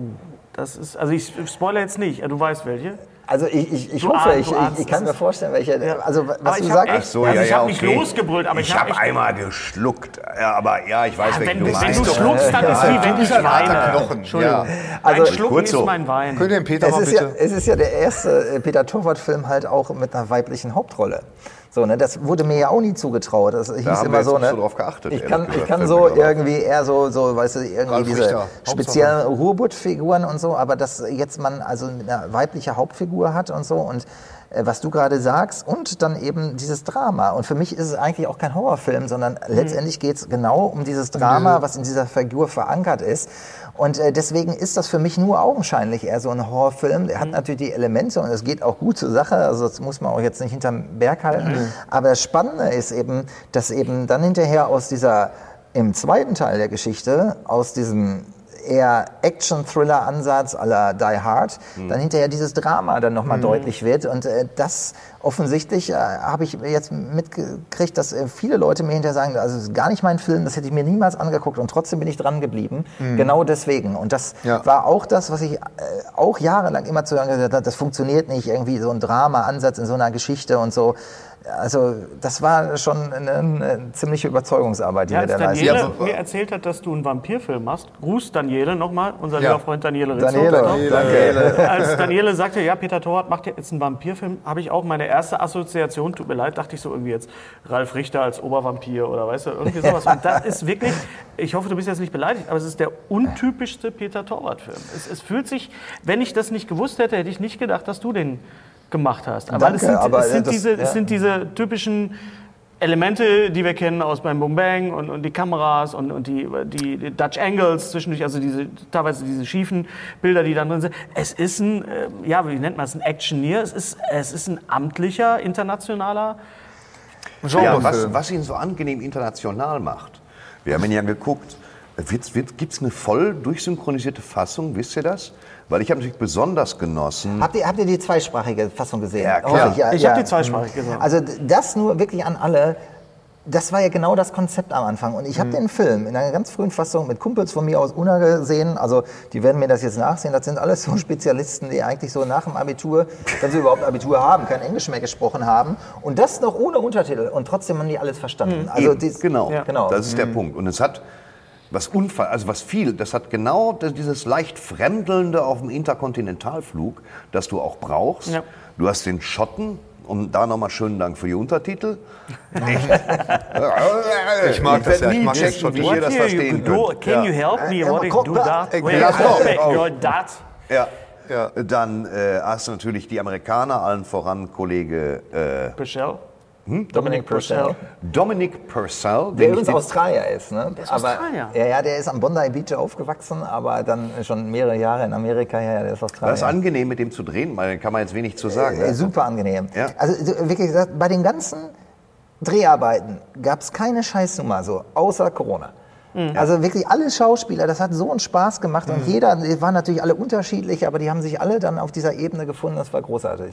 das ist, also ich spoilere jetzt nicht, du weißt welche. Also ich, ich, ich hoffe, ich, ich, kann mir vorstellen, welche, also was Aber du ich hab sagst. echt- Ach so, Also ja, ich ja, hab okay. nicht losgebrüllt, aber ich hab habe echt- einmal geschluckt. Ja, aber ja, ich weiß, welchen Wenn, du wenn du meinst. schluckst, dann ist wie wenn ich weine. Knochen, Entschuldigung. ja. Also- Ein Schlucken ist so. mein Wein. Könnt ihr den Peter Es mal ist, ja, bitte? es ist ja der erste äh, Peter Torwart-Film halt auch mit einer weiblichen Hauptrolle. So, ne, das wurde mir ja auch nie zugetraut. Das hieß wir immer so, ne? so drauf geachtet, Ich kann, gesagt, ich kann so irgendwie eher so, so, weißt du, irgendwie Ralf diese Richter, speziellen Ruhrbutt-Figuren und so, aber dass jetzt man also eine weibliche Hauptfigur hat und so und was du gerade sagst und dann eben dieses Drama. Und für mich ist es eigentlich auch kein Horrorfilm, sondern letztendlich geht es genau um dieses Drama, was in dieser Figur verankert ist. Und äh, deswegen ist das für mich nur augenscheinlich eher so ein Horrorfilm. Der hat natürlich die Elemente und es geht auch gut zur Sache. Also das muss man auch jetzt nicht hinterm Berg halten. Aber das Spannende ist eben, dass eben dann hinterher aus dieser, im zweiten Teil der Geschichte, aus diesem eher Action-Thriller-Ansatz la Die Hard, dann hinterher dieses Drama dann nochmal deutlich wird. Und äh, das offensichtlich äh, habe ich jetzt mitgekriegt, dass äh, viele Leute mir hinterher sagen, also das ist gar nicht mein Film, das hätte ich mir niemals angeguckt und trotzdem bin ich dran geblieben. Genau deswegen. Und das Ja. war auch das, was ich äh, auch jahrelang immer zu hören gesagt habe, das funktioniert nicht, irgendwie so ein Drama-Ansatz in so einer Geschichte und so. Also das war schon eine, eine ziemliche Überzeugungsarbeit, die Ja, wir da leisten. Daniele mir erzählt hat, dass du einen Vampirfilm machst, Gruß Daniele nochmal, unser Ja. lieber Freund Daniele Rizzo. Daniele, danke. Als Daniele sagte, ja, Peter Torwart macht jetzt einen Vampirfilm, habe ich auch meine erste Assoziation, tut mir leid, dachte ich so irgendwie jetzt Ralf Richter als Obervampir oder weißt du, irgendwie sowas. Und das ist wirklich, ich hoffe, du bist jetzt nicht beleidigt, aber es ist der untypischste Peter Torwart-Film. Es, es fühlt sich, wenn ich das nicht gewusst hätte, hätte ich nicht gedacht, dass du den gemacht hast. Aber Danke, es sind, aber es sind, das- diese, ja. es sind diese typischen Elemente, die wir kennen aus beim Boom Bang und, und die Kameras und, und die, die, die Dutch Angles zwischendurch, also diese teilweise diese schiefen Bilder, die dann drin sind. Es ist ein, äh, ja, wie nennt man es, ein Actioneer. Es ist, es ist ein amtlicher, internationaler. Ja, was, was ihn so angenehm international macht. Wir haben ihn ja geguckt. Gibt es eine voll durchsynchronisierte Fassung? Wisst ihr das? Weil ich habe natürlich besonders genossen. Habt ihr, habt ihr die zweisprachige Fassung gesehen? Ja, klar. Hoffe Ich habe die zweisprachig gesehen. Also das nur wirklich an alle. Das war ja genau das Konzept am Anfang. Und ich habe den Film in einer ganz frühen Fassung mit Kumpels von mir aus Unna gesehen. Also die werden mir das jetzt nachsehen. Das sind alles so Spezialisten, die eigentlich so nach dem Abitur, wenn sie überhaupt Abitur haben, kein Englisch mehr gesprochen haben. Und das noch ohne Untertitel. Und trotzdem haben die alles verstanden. Also Eben, dies- genau, Ja. genau. das ist der Punkt. Und es hat was Unfall, also was viel, das hat genau dieses leicht Fremdelnde auf dem Interkontinentalflug, das du auch brauchst. Ja. Du hast den Schotten, und da nochmal schönen Dank für die Untertitel. Ich mag das ja, ich mag das schon. wie ihr das verstehen könnt. Can you help me? Äh, What I guck do that? äh, Wait, that. Ja. Ja. Dann äh, hast du natürlich die Amerikaner, allen voran Kollege äh, Purcell. Dominic Purcell. Dominic Purcell. Der übrigens Australier ist, ne? ist aber, Australier. Ja, ja, der ist am Bondi Beach aufgewachsen, aber dann schon mehrere Jahre in Amerika. Ja, ja, der ist Australier. Das ist angenehm, mit dem zu drehen, da kann man jetzt wenig zu sagen. Äh, Ne? super angenehm. Ja. Also so, wirklich gesagt, bei den ganzen Dreharbeiten gab es keine Scheißnummer so, außer Corona. Also wirklich alle Schauspieler, das hat so einen Spaß gemacht und jeder, die waren natürlich alle unterschiedlich, aber die haben sich alle dann auf dieser Ebene gefunden, das war großartig.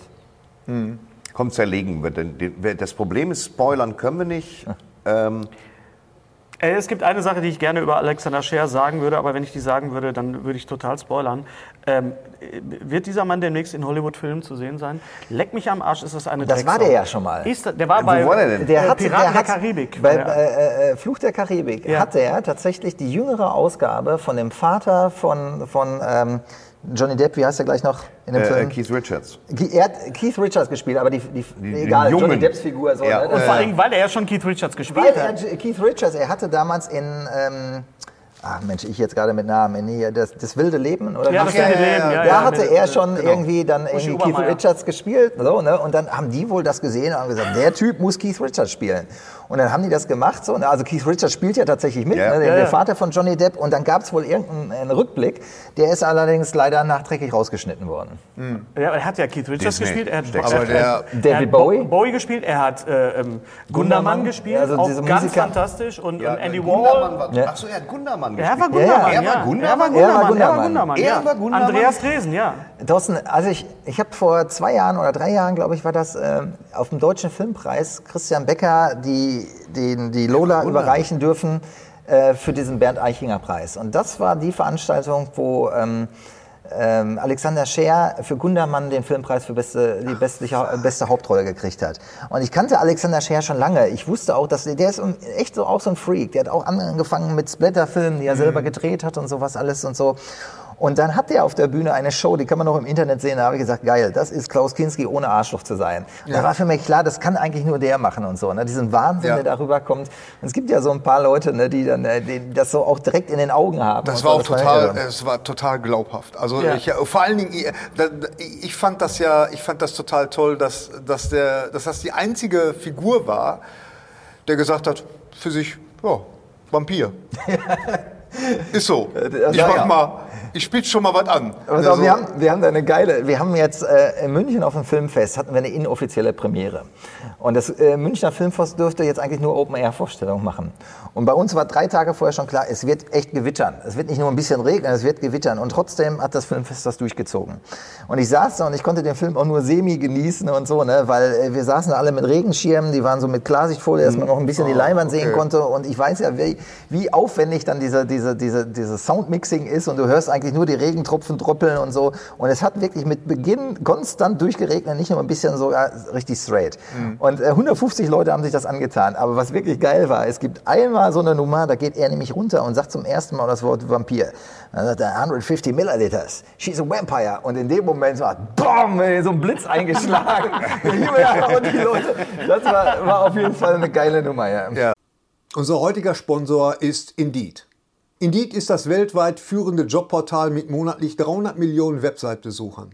Komm, zerlegen wir. denn Das Problem ist, spoilern können wir nicht. Ähm, Äh, Es gibt eine Sache, die ich gerne über Alexander Scheer sagen würde, aber wenn ich die sagen würde, dann würde ich total spoilern. Ähm, äh, wird dieser Mann demnächst in Hollywood-Filmen zu sehen sein? Leck mich am Arsch, ist das eine Das war Drecksau. der ja schon mal. Ist, der war bei war der denn? Der äh, hat, Piraten der hat, der Karibik. Bei äh, Fluch der Karibik Ja. hat er tatsächlich die jüngere Ausgabe von dem Vater von, von ähm, Johnny Depp, wie heißt er gleich noch in dem äh, Film? Keith Richards. Er hat Keith Richards gespielt, aber die, die, den egal, Jungen. Johnny Depps Figur. So, Ja. ne? Und vor war- allem, weil er ja schon Keith Richards gespielt weil hat. er, Keith Richards, er hatte damals in, ähm, ach Mensch, ich jetzt gerade mit Namen, nee, das, das wilde Leben oder Ja, das wilde Leben. Ja, da ja, hatte er schon genau. irgendwie dann irgendwie Keith. Richards gespielt, so, ne? Und dann haben die wohl das gesehen und haben gesagt, der Typ muss Keith Richards spielen. Und dann haben die das gemacht, so, ne? also Keith Richards spielt ja tatsächlich mit, Ja. ne? der, Ja, der ja. Vater von Johnny Depp. Und dann gab es wohl irgendeinen einen Rückblick, der ist allerdings leider nachträglich rausgeschnitten worden. Ja, er hat ja Keith Richards Disney. gespielt, er hat, er, Aber der- er, David er hat Bowie? Bowie gespielt, er hat äh, ähm, Gundermann gespielt, also auch ganz fantastisch und, und Andy Gundermann Wall. war, Ja. Achso, er hat Gundermann Er war gespielt. Gundermann, Er ja. war Gundermann? Er war Er war Gundermann, er war Gundermann. Gundermann, Er ja. war Gundermann? Andreas Dresen, ja. Thorsten, also ich, ich habe vor zwei Jahren oder drei Jahren, glaube ich, war das ähm, auf dem Deutschen Filmpreis Christian Becker die, den, die Lola überreichen dürfen äh, für diesen Bernd Eichinger Preis. Und das war die Veranstaltung, wo ähm, ähm, Alexander Scheer für Gundermann den Filmpreis für beste, die beste, beste Hauptrolle gekriegt hat. Und ich kannte Alexander Scheer schon lange. Ich wusste auch, dass der der ist echt so auch so ein Freak. Der hat auch angefangen mit Splatterfilmen, die er selber gedreht hat und sowas alles und so. Und dann hat er auf der Bühne eine Show, die kann man noch im Internet sehen. Da habe ich gesagt, geil, das ist Klaus Kinski ohne Arschloch zu sein. Und da war für mich klar, das kann eigentlich nur der machen und so. Ne? Diesen Wahnsinn, Ja. der darüber kommt. Und es gibt ja so ein paar Leute, ne, die dann äh, die das so auch direkt in den Augen haben. Das war so. auch total, irre. es war total glaubhaft. Also Ja. ich, vor allen Dingen, ich, ich fand das ja, ich fand das total toll, dass, dass, der, dass das die einzige Figur war, der gesagt hat, für sich, ja, Vampir. Ist so. Ich ja, mach ja. mal, ich spiele schon mal was an. Aber Also, wir, haben, wir haben da eine geile, wir haben jetzt äh, in München auf dem Filmfest hatten wir eine inoffizielle Premiere. Und das äh, Münchner Filmfest dürfte jetzt eigentlich nur Open-Air-Vorstellungen machen. Und bei uns war drei Tage vorher schon klar, es wird echt gewittern. Es wird nicht nur ein bisschen regnen, es wird gewittern. Und trotzdem hat das Filmfest das durchgezogen. Und ich saß da und ich konnte den Film auch nur semi genießen und so, ne, weil äh, wir saßen da alle mit Regenschirmen, die waren so mit Klarsichtfolie, dass man noch ein bisschen die Leinwand sehen okay. konnte. Und ich weiß ja, wie, wie aufwendig dann diese, diese, diese, diese Soundmixing ist und du hörst eigentlich nur die Regentropfen droppeln und so. Und es hat wirklich mit Beginn konstant durchgeregnet, nicht nur ein bisschen so ja, richtig straight. Und äh, 150 Leute haben sich das angetan. Aber was wirklich geil war, es gibt einmal so eine Nummer, da geht er nämlich runter und sagt zum ersten Mal das Wort Vampir. Dann sagt er 150 Milliliters, she's a vampire. Und in dem Moment so, BOM, so ein Blitz eingeschlagen. Und die Leute, das war, war auf jeden Fall eine geile Nummer, ja. Ja. Unser heutiger Sponsor ist Indeed. Indeed ist das weltweit führende Jobportal mit monatlich 300 Millionen Website-Besuchern.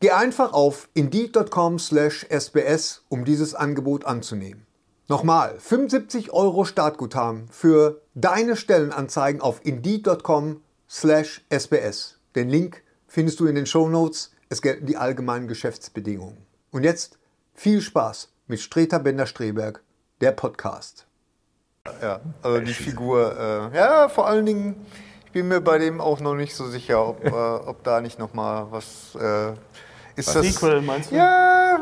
Geh einfach auf indeed.com/sbs, um dieses Angebot anzunehmen. Nochmal, 75 Euro Startguthaben für deine Stellenanzeigen auf indeed.com/sbs. Den Link findest du in den Shownotes. Es gelten die allgemeinen Geschäftsbedingungen. Und jetzt viel Spaß mit Streter Bender-Streberg, der Podcast. Ja, also die Figur, äh, ja, vor allen Dingen, ich bin mir bei dem auch noch nicht so sicher, ob, äh, ob da nicht nochmal was äh, ist. Das, Sequel, meinst du? Ja,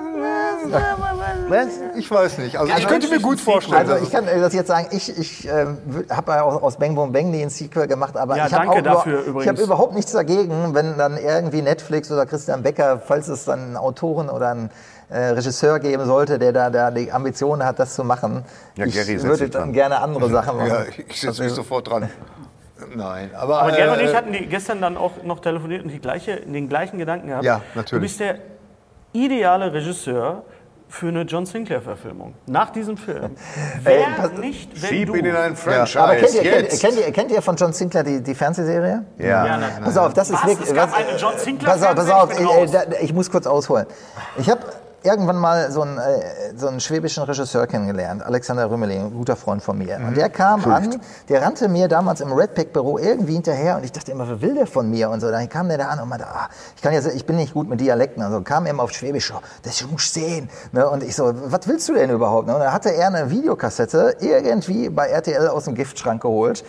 ich weiß nicht. Also, ich könnte mir gut vorstellen. Also ich kann äh, das jetzt sagen, ich, ich ähm, habe ja auch aus Bang Boom Bang nie ein Sequel gemacht, aber Ja, ich habe habe überhaupt nichts dagegen, wenn dann irgendwie Netflix oder Christian Becker, falls es dann einen Autoren oder einen äh, Regisseur geben sollte, der da, da die Ambitionen hat, das zu machen. Ja, ich Gary, würde dann dran. gerne andere Sachen machen. ja, ich setze mich sofort dran. Nein, aber. Aber Gerd und äh, ich hatten die gestern dann auch noch telefoniert und die gleiche, den gleichen Gedanken gehabt. Ja, natürlich. Du bist der ideale Regisseur für eine John Sinclair-Verfilmung. Nach diesem Film. Wer pass- nicht, wenn Schieb du... ihn in ein Franchise. Aber kennt ihr, kennt, jetzt. kennt, ihr, kennt ihr von John Sinclair die, die Fernsehserie? Ja. Ja, na, Pass auf, das ist Was? wirklich. Es gab was- eine John Sinclair Pass auf, pass auf, ich äh, ich muss kurz ausholen. Ich habe irgendwann mal so einen, äh, so einen schwäbischen Regisseur kennengelernt, Alexander Rümmeling, ein guter Freund von mir. Und der kam an, der rannte mir damals im Redpack-Büro irgendwie hinterher und ich dachte immer, was will der von mir? Und so, dann kam der da an und meinte, ah, ich, kann ja, ich bin nicht gut mit Dialekten. Also kam immer auf Schwäbisch, oh, das muss ich sehen. Ne? Und ich so, was willst du denn überhaupt? Ne? Und dann hatte er eine Videokassette irgendwie bei RTL aus dem Giftschrank geholt.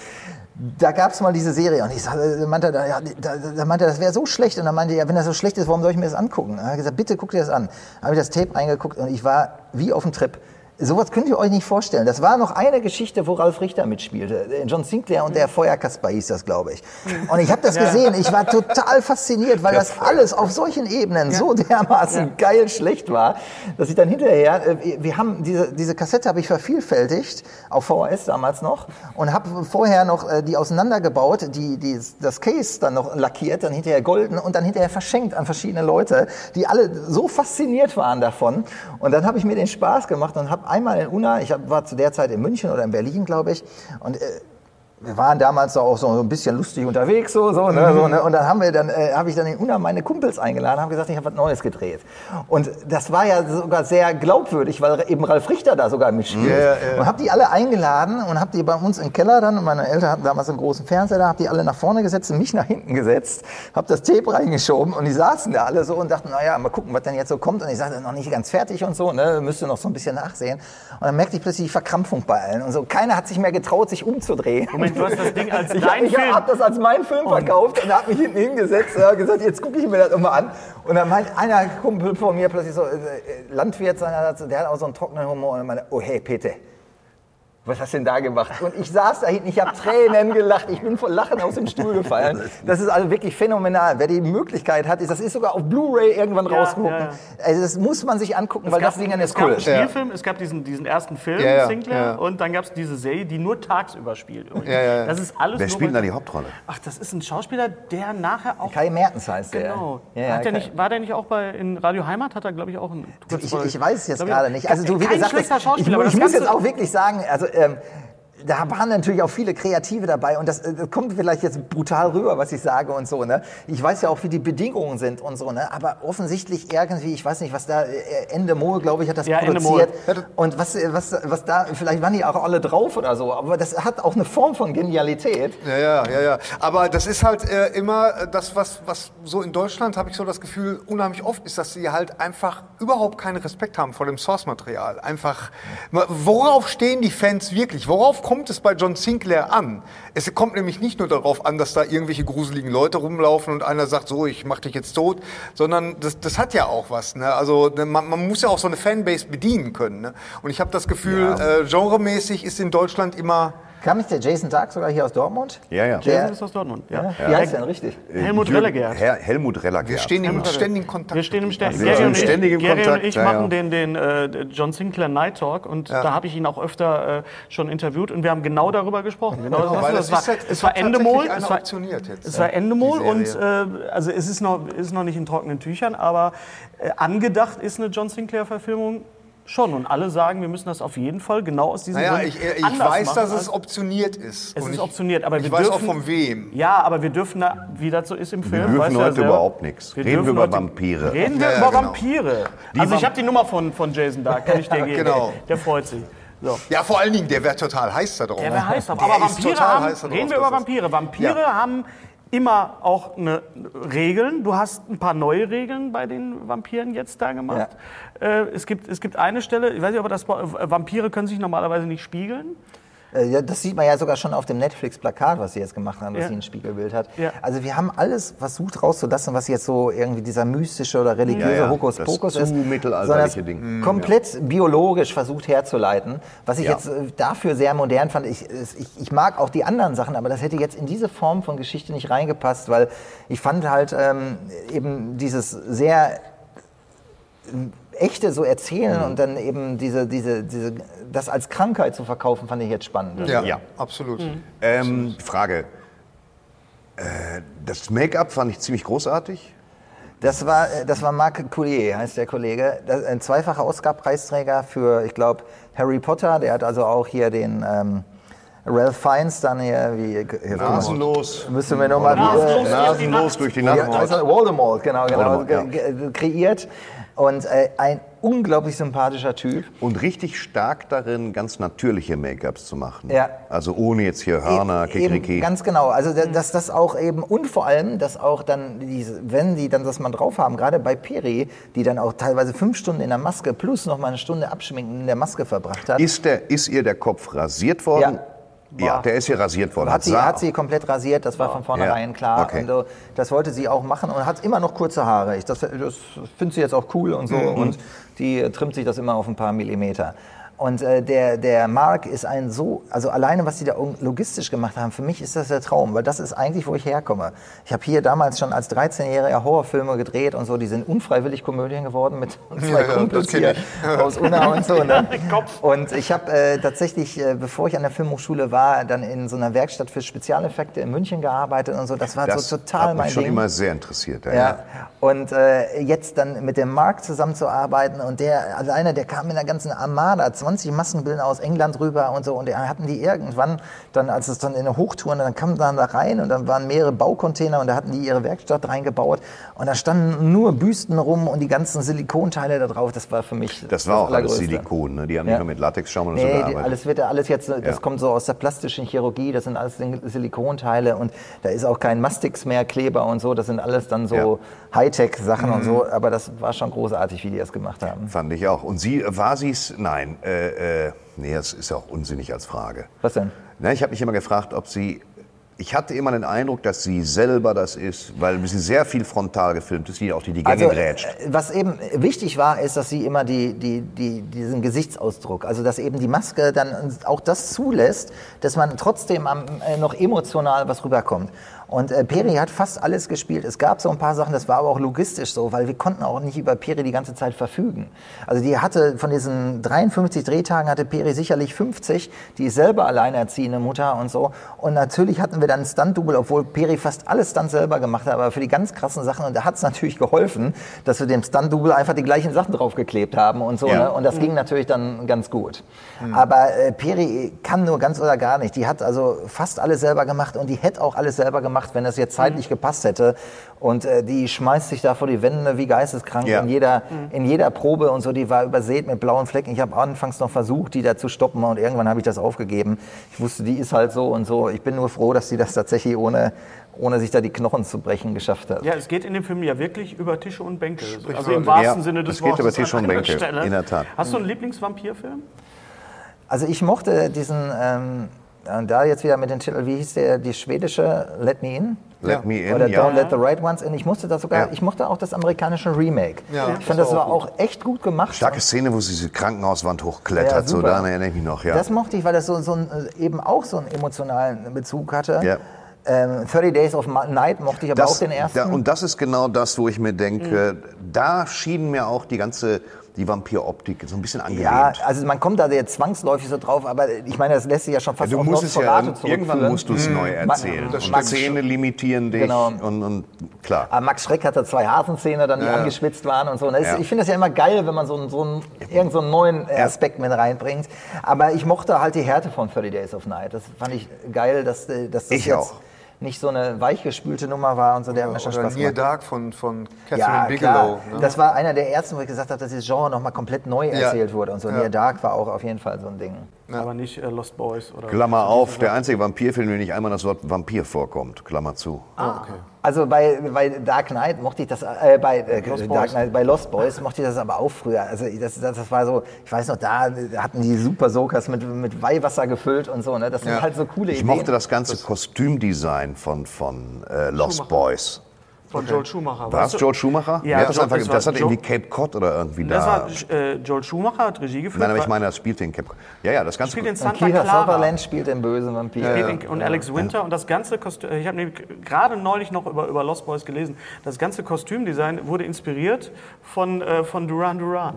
Da gab es mal diese Serie und ich sag, äh, meinte, da, da, da meinte, das wäre so schlecht. Und dann meinte er, wenn das so schlecht ist, warum soll ich mir das angucken? Er hat gesagt, bitte guck dir das an. Habe ich das Tape eingeguckt und ich war wie auf dem Trip. Sowas könnt ihr euch nicht vorstellen. Das war noch eine Geschichte, wo Ralf Richter mitspielte. John Sinclair und der Feuerkasper hieß das, glaube ich. Und ich habe das gesehen. Ich war total fasziniert, weil das alles auf solchen Ebenen so dermaßen geil schlecht war, dass ich dann hinterher, äh, wir haben diese, diese Kassette habe ich vervielfältigt, auf VHS damals noch, und habe vorher noch äh, die auseinandergebaut, die, die, das Case dann noch lackiert, dann hinterher golden und dann hinterher verschenkt an verschiedene Leute, die alle so fasziniert waren davon. Und dann habe ich mir den Spaß gemacht und habe einmal in Unna, ich war zu der Zeit in München oder in Berlin, glaube ich, und äh, wir waren damals auch so ein bisschen lustig unterwegs, so, so, ne, so ne? und dann haben wir dann, äh, habe ich dann in Unna meine Kumpels eingeladen, habe gesagt, ich habe was Neues gedreht. Und das war ja sogar sehr glaubwürdig, weil eben Ralf Richter da sogar mitspielt. Ja, ja. Und habe die alle eingeladen und habe die bei uns im Keller dann, und meine Eltern hatten damals einen großen Fernseher, da habe die alle nach vorne gesetzt und mich nach hinten gesetzt, habe das Tape reingeschoben und die saßen da alle so und dachten, naja, mal gucken, was denn jetzt so kommt. Und ich sagte, noch nicht ganz fertig und so, ne, müsste noch so ein bisschen nachsehen. Und dann merkte ich plötzlich die Verkrampfung bei allen und so. Keiner hat sich mehr getraut, sich umzudrehen. Moment, du hast das Ding als Ich, dein ich Film. habe das als meinen Film verkauft und habe mich hinten hingesetzt und gesagt, jetzt gucke ich mir das immer an. Und dann meint einer Kumpel von mir plötzlich so, äh, äh, Landwirt, der hat so- der hat auch so einen trockenen Humor und er meinte, oh hey Peter, was hast du denn da gemacht? Und ich saß da hinten, ich habe Tränen gelacht, ich bin vor Lachen aus dem Stuhl gefallen. Das ist also wirklich phänomenal. Wer die Möglichkeit hat, ist, das ist sogar auf Blu-ray irgendwann Ja, rausgeguckt. ja, ja. Also das muss man sich angucken, weil das Ding es ist gab cool. einen Spielfilm, es gab diesen, diesen ersten Film, Ja, ja, Sinclair, ja. und dann gab es diese Serie, die nur tagsüber spielt. Das ist alles Wer spielt da die Hauptrolle? Ach, das ist ein Schauspieler, der nachher auch. Kai Mertens heißt der. Genau. Ja, ja, hat der nicht, war der nicht auch bei in Radio Heimat? Hat er, glaube ich, auch einen. Ich, ich weiß es jetzt ich- gerade nicht. Also du, wie Kein gesagt, das, ich, Schauspieler, aber ich das muss jetzt auch wirklich sagen, also ähm, da waren natürlich auch viele Kreative dabei und das, äh, das kommt vielleicht jetzt brutal rüber, was ich sage und so. Ne? Ich weiß ja auch, wie die Bedingungen sind und so. Ne? Aber offensichtlich irgendwie, ich weiß nicht, was da äh, Ende Mohl, glaube ich, hat das Ja, produziert. Und was, äh, was, was da, vielleicht waren die auch alle drauf oder so. Aber das hat auch eine Form von Genialität. Ja, ja, ja, ja. Aber das ist halt äh, immer das, was, was so in Deutschland, habe ich so das Gefühl, unheimlich oft ist, dass sie halt einfach überhaupt keinen Respekt haben vor dem Source-Material. Einfach, worauf stehen die Fans wirklich? Worauf kommt es bei John Sinclair an? Es kommt nämlich nicht nur darauf an, dass da irgendwelche gruseligen Leute rumlaufen und einer sagt, so, ich mach dich jetzt tot, sondern das, das hat ja auch was. Ne? Also ne, man, man muss ja auch so eine Fanbase bedienen können. Ne? Und ich habe das Gefühl, äh, genremäßig ist in Deutschland immer... Kam nicht der Jason Dark sogar hier aus Dortmund? Ja, ja. Der- Jason ist aus Dortmund. Ja. Ja. Wie heißt der denn richtig? Helmut Jürgen- Rellegert. Herr Helmut Rellegert. Wir stehen im ständigen Kontakt. Wir stehen im Ständ wir Gary im Gary Kontakt, und ich ja, machen ja. den, den äh, John Sinclair Night Talk und da habe ich ihn auch öfter äh, schon interviewt und wir haben genau darüber gesprochen. Genau, das, weil das das war, ist halt- es war Endemol. Es war, jetzt, es ja, war Endemol und äh, also es ist noch, ist noch nicht in trockenen Tüchern, aber äh, angedacht ist eine John Sinclair-Verfilmung schon und alle sagen, wir müssen das auf jeden Fall genau aus diesen Naja, Gründen ich, ich anders weiß, machen dass es optioniert ist. es Und ist optioniert, aber ich wir weiß auch dürfen, von wem. Ja, aber wir dürfen, da, wie das so ist im Film, dürfen du ja heute selber, überhaupt nichts. Reden wir dürfen über Vampire. Reden wir Ja, ja, über genau. Vampire. also ich habe die Nummer von, von Jason da, kann ich dir geben. Genau. Der freut sich. So. Ja, vor allen Dingen, der wäre total heiß da drauf. Der wäre heiß drauf. Aber ist Vampire total haben, heiß da drauf, reden wir über Vampire. Vampire Ja. haben immer auch eine Regeln. Du hast ein paar neue Regeln bei den Vampiren jetzt da gemacht. Äh, es, gibt, es gibt eine Stelle, ich weiß nicht, ob das äh, Vampire können sich normalerweise nicht spiegeln. Äh, Ja, das sieht man ja sogar schon auf dem Netflix-Plakat, was sie jetzt gemacht haben, dass Ja. sie ein Spiegelbild hat. Ja. Also wir haben alles versucht rauszulassen, was jetzt so irgendwie dieser mystische oder religiöse Ja, ja, Hokuspokus das ist. mittelalterliche sondern Ding. es Komplett biologisch versucht herzuleiten. Was ich Ja. jetzt äh, dafür sehr modern fand. Ich, ich, ich mag auch die anderen Sachen, aber das hätte jetzt in diese Form von Geschichte nicht reingepasst, weil ich fand halt ähm, eben dieses sehr echte so erzählen Mhm. und dann eben diese, diese, diese, das als Krankheit zu verkaufen, fand ich jetzt spannend. Ja, Ja. absolut. Ähm, Frage. Äh, das Make-up fand ich ziemlich großartig. Das war, äh, das war Marc Coulier, heißt der Kollege. Ein zweifacher Oscar-Preisträger für, ich glaube, Harry Potter. Der hat also auch hier den ähm, Ralph Fiennes dann hier, wie. hier- Nasenlos. Müssen wir nochmal Nasenlos. wieder. Nasenlos durch die Ja, Nacht. also Voldemort, genau, genau, Voldemort, ja. kreiert. Und äh, ein unglaublich sympathischer Typ. Und richtig stark darin, ganz natürliche Make-ups zu machen. Ja. Also ohne jetzt hier Hörner, Eben, Kikriki. ganz genau. Also da- dass das auch eben und vor allem, dass auch dann diese, wenn die dann das mal drauf haben, gerade bei Peri, die dann auch teilweise fünf Stunden in der Maske plus noch mal eine Stunde abschminken in der Maske verbracht hat. Ist, der, ist ihr der Kopf rasiert worden? Ja, der ist hier rasiert worden. Hat sie, hat sie komplett rasiert, das war von vornherein Ja, klar. okay. Und, äh, das wollte sie auch machen und hat immer noch kurze Haare. Ich, das das findet sie jetzt auch cool und so. Mhm. Und die trimmt sich das immer auf ein paar Millimeter. Und äh, der, der Mark ist ein so, also alleine was sie da logistisch gemacht haben, für mich ist das der Traum, weil das ist eigentlich, wo ich herkomme. Ich habe hier damals schon als 13-Jähriger Horrorfilme gedreht und so, die sind unfreiwillig Komödien geworden mit zwei Ja, ja, Kumpels hier ich. aus Unna und so. Ne? Kopf. Und ich habe äh, tatsächlich, äh, bevor ich an der Filmhochschule war, dann in so einer Werkstatt für Spezialeffekte in München gearbeitet und so. Das war das so total hat mein mich schon Ding. immer sehr interessiert. Ja. Ja. Und äh, jetzt dann mit dem Mark zusammenzuarbeiten und der alleine, der kam mit einer ganzen Armada, 20 Maskenbilder aus England rüber und so und der hatten die irgendwann dann, als es dann in der Hochtouren, dann kam dann da rein und dann waren mehrere Baucontainer und da hatten die ihre Werkstatt reingebaut und da standen nur Büsten rum und die ganzen Silikonteile da drauf. Das war für mich Das war auch alles. Silikon. Ne? Die haben Ja. nicht nur mit Latexschaum oder so Nee, die, gearbeitet. alles wird ja alles jetzt, das Ja. kommt so aus der plastischen Chirurgie, das sind alles Silikonteile und da ist auch kein Mastix mehr, Kleber und so, das sind alles dann so Hightech-Sachen und Mhm. so, aber das war schon großartig, wie die das gemacht haben. Fand ich auch. Und sie, war sie es? Nein. Äh, äh, nee, das ist ja auch unsinnig als Frage. Was denn? Na, ich habe mich immer gefragt, ob sie. Ich hatte immer den Eindruck, dass sie selber das ist, weil sie sehr viel frontal gefilmt ist, wie auch die die Gänge grätscht. äh, was eben wichtig war, ist, dass sie immer die, die, die, diesen Gesichtsausdruck, also dass eben die Maske dann auch das zulässt, dass man trotzdem am, äh, noch emotional was rüberkommt. Und äh, Peri hat fast alles gespielt. Es gab so ein paar Sachen, das war aber auch logistisch so, weil wir konnten auch nicht über Peri die ganze Zeit verfügen. Also die hatte von diesen 53 Drehtagen hatte Peri sicherlich 50, die ist selber alleinerziehende Mutter und so. Und natürlich hatten wir dann Stunt-Double, obwohl Peri fast alles dann selber gemacht hat, aber für die ganz krassen Sachen. Und da hat es natürlich geholfen, dass wir dem Stunt-Double einfach die gleichen Sachen draufgeklebt haben und so. Ja. Ne? Und das ging natürlich dann ganz gut. Aber äh, Peri kann nur ganz oder gar nicht. Die hat also fast alles selber gemacht und die hätte auch alles selber gemacht, wenn das jetzt zeitlich gepasst hätte. Und äh, die schmeißt sich da vor die Wände wie geisteskrank Ja. in, jeder, in jeder Probe und so. Die war übersät mit blauen Flecken. Ich habe anfangs noch versucht, die da zu stoppen und irgendwann habe ich das aufgegeben. Ich wusste, die ist halt so und so. Ich bin nur froh, dass sie das tatsächlich ohne, ohne sich da die Knochen zu brechen geschafft hat. Ja, es geht in dem Film ja wirklich über Tische und Bänke. Also im wahrsten Ja, Sinne des es geht Wortes. über Tische und Bänke, in der Tat. Hast du einen Lieblingsvampirfilm? Also ich mochte diesen, ähm, und da jetzt wieder mit dem Titel, wie hieß der, die schwedische Let Me In? Let me in, Oder ja. Don't Let the Right Ones In. Ich musste das sogar, Ja. ich mochte auch das amerikanische Remake. Ja, ich fand, das war auch echt gut gemacht. Starke Szene, wo sie diese Krankenhauswand hochklettert. Ja, so, super. daran erinnere ich mich noch. Ja. Das mochte ich, weil das so, so ein, äh, eben auch so einen emotionalen Bezug hatte. Ja. Ähm, 30 Days of Night mochte ich aber auch den ersten. Da, und das ist genau das, wo ich mir denke, da schien mir auch die ganze die Vampiroptik so ein bisschen angelehnt. ja, also man kommt da sehr zwangsläufig so drauf, aber ich meine, das lässt sich ja schon fast du auf musst es ja, irgendwann musst du es neu erzählen. und stimmt. Szene limitieren dich Genau. und, und klar. Aber Max Schreck hatte zwei Hasenzähne, dann die Ja. angeschwitzt waren und so. Und ist, Ja. Ich finde das ja immer geil, wenn man so einen, so einen, irgend so einen neuen Aspekt mit reinbringt. Aber ich mochte halt die Härte von 30 Days of Night. Das fand ich geil, dass, äh, dass das Ich jetzt auch. Nicht so eine weichgespülte Nummer war und so. Der hat mir schon Spaß Near. Dark von, von Catherine Ja, Bigelow. klar. Ne? Das war einer der ersten, wo ich gesagt habe, dass dieses Genre nochmal komplett neu erzählt wurde und so. Near Dark war auch auf jeden Fall so ein Ding. Aber nicht äh, Lost Boys oder. Klammer auf, der einzige Vampirfilm, in dem nicht einmal das Wort Vampir vorkommt. Klammer zu. Also bei, bei Dark Knight mochte ich das, äh, bei, äh, Lost Dark Boys. Knight, bei Lost Boys mochte ich das aber auch früher. Also das, das, das war so, ich weiß noch, da hatten die Super Soakers mit, mit Weihwasser gefüllt und so. Ne? Das sind Ja. halt so coole Ich Ideen. mochte das ganze Kostümdesign von, von äh, Lost. Boys. Von Joel Schumacher. War Weißt es du- Joel Schumacher? Ja, das, Joel- einfach, das das, war hat Joel- irgendwie Cape Cod oder irgendwie Das da. war äh, Joel Schumacher, hat Regie geführt. Nein, aber ich war- meine, das spielte in Cape Cod. Ja, ja, das ganze. spielt in Santa Clara. Sutherland spielt den bösen Vampir. Spielt in- Und Alex Winter und das ganze Kostüm, ich habe nämlich gerade neulich noch über, über Lost Boys gelesen, das ganze Kostümdesign wurde inspiriert von, äh, von Duran Duran.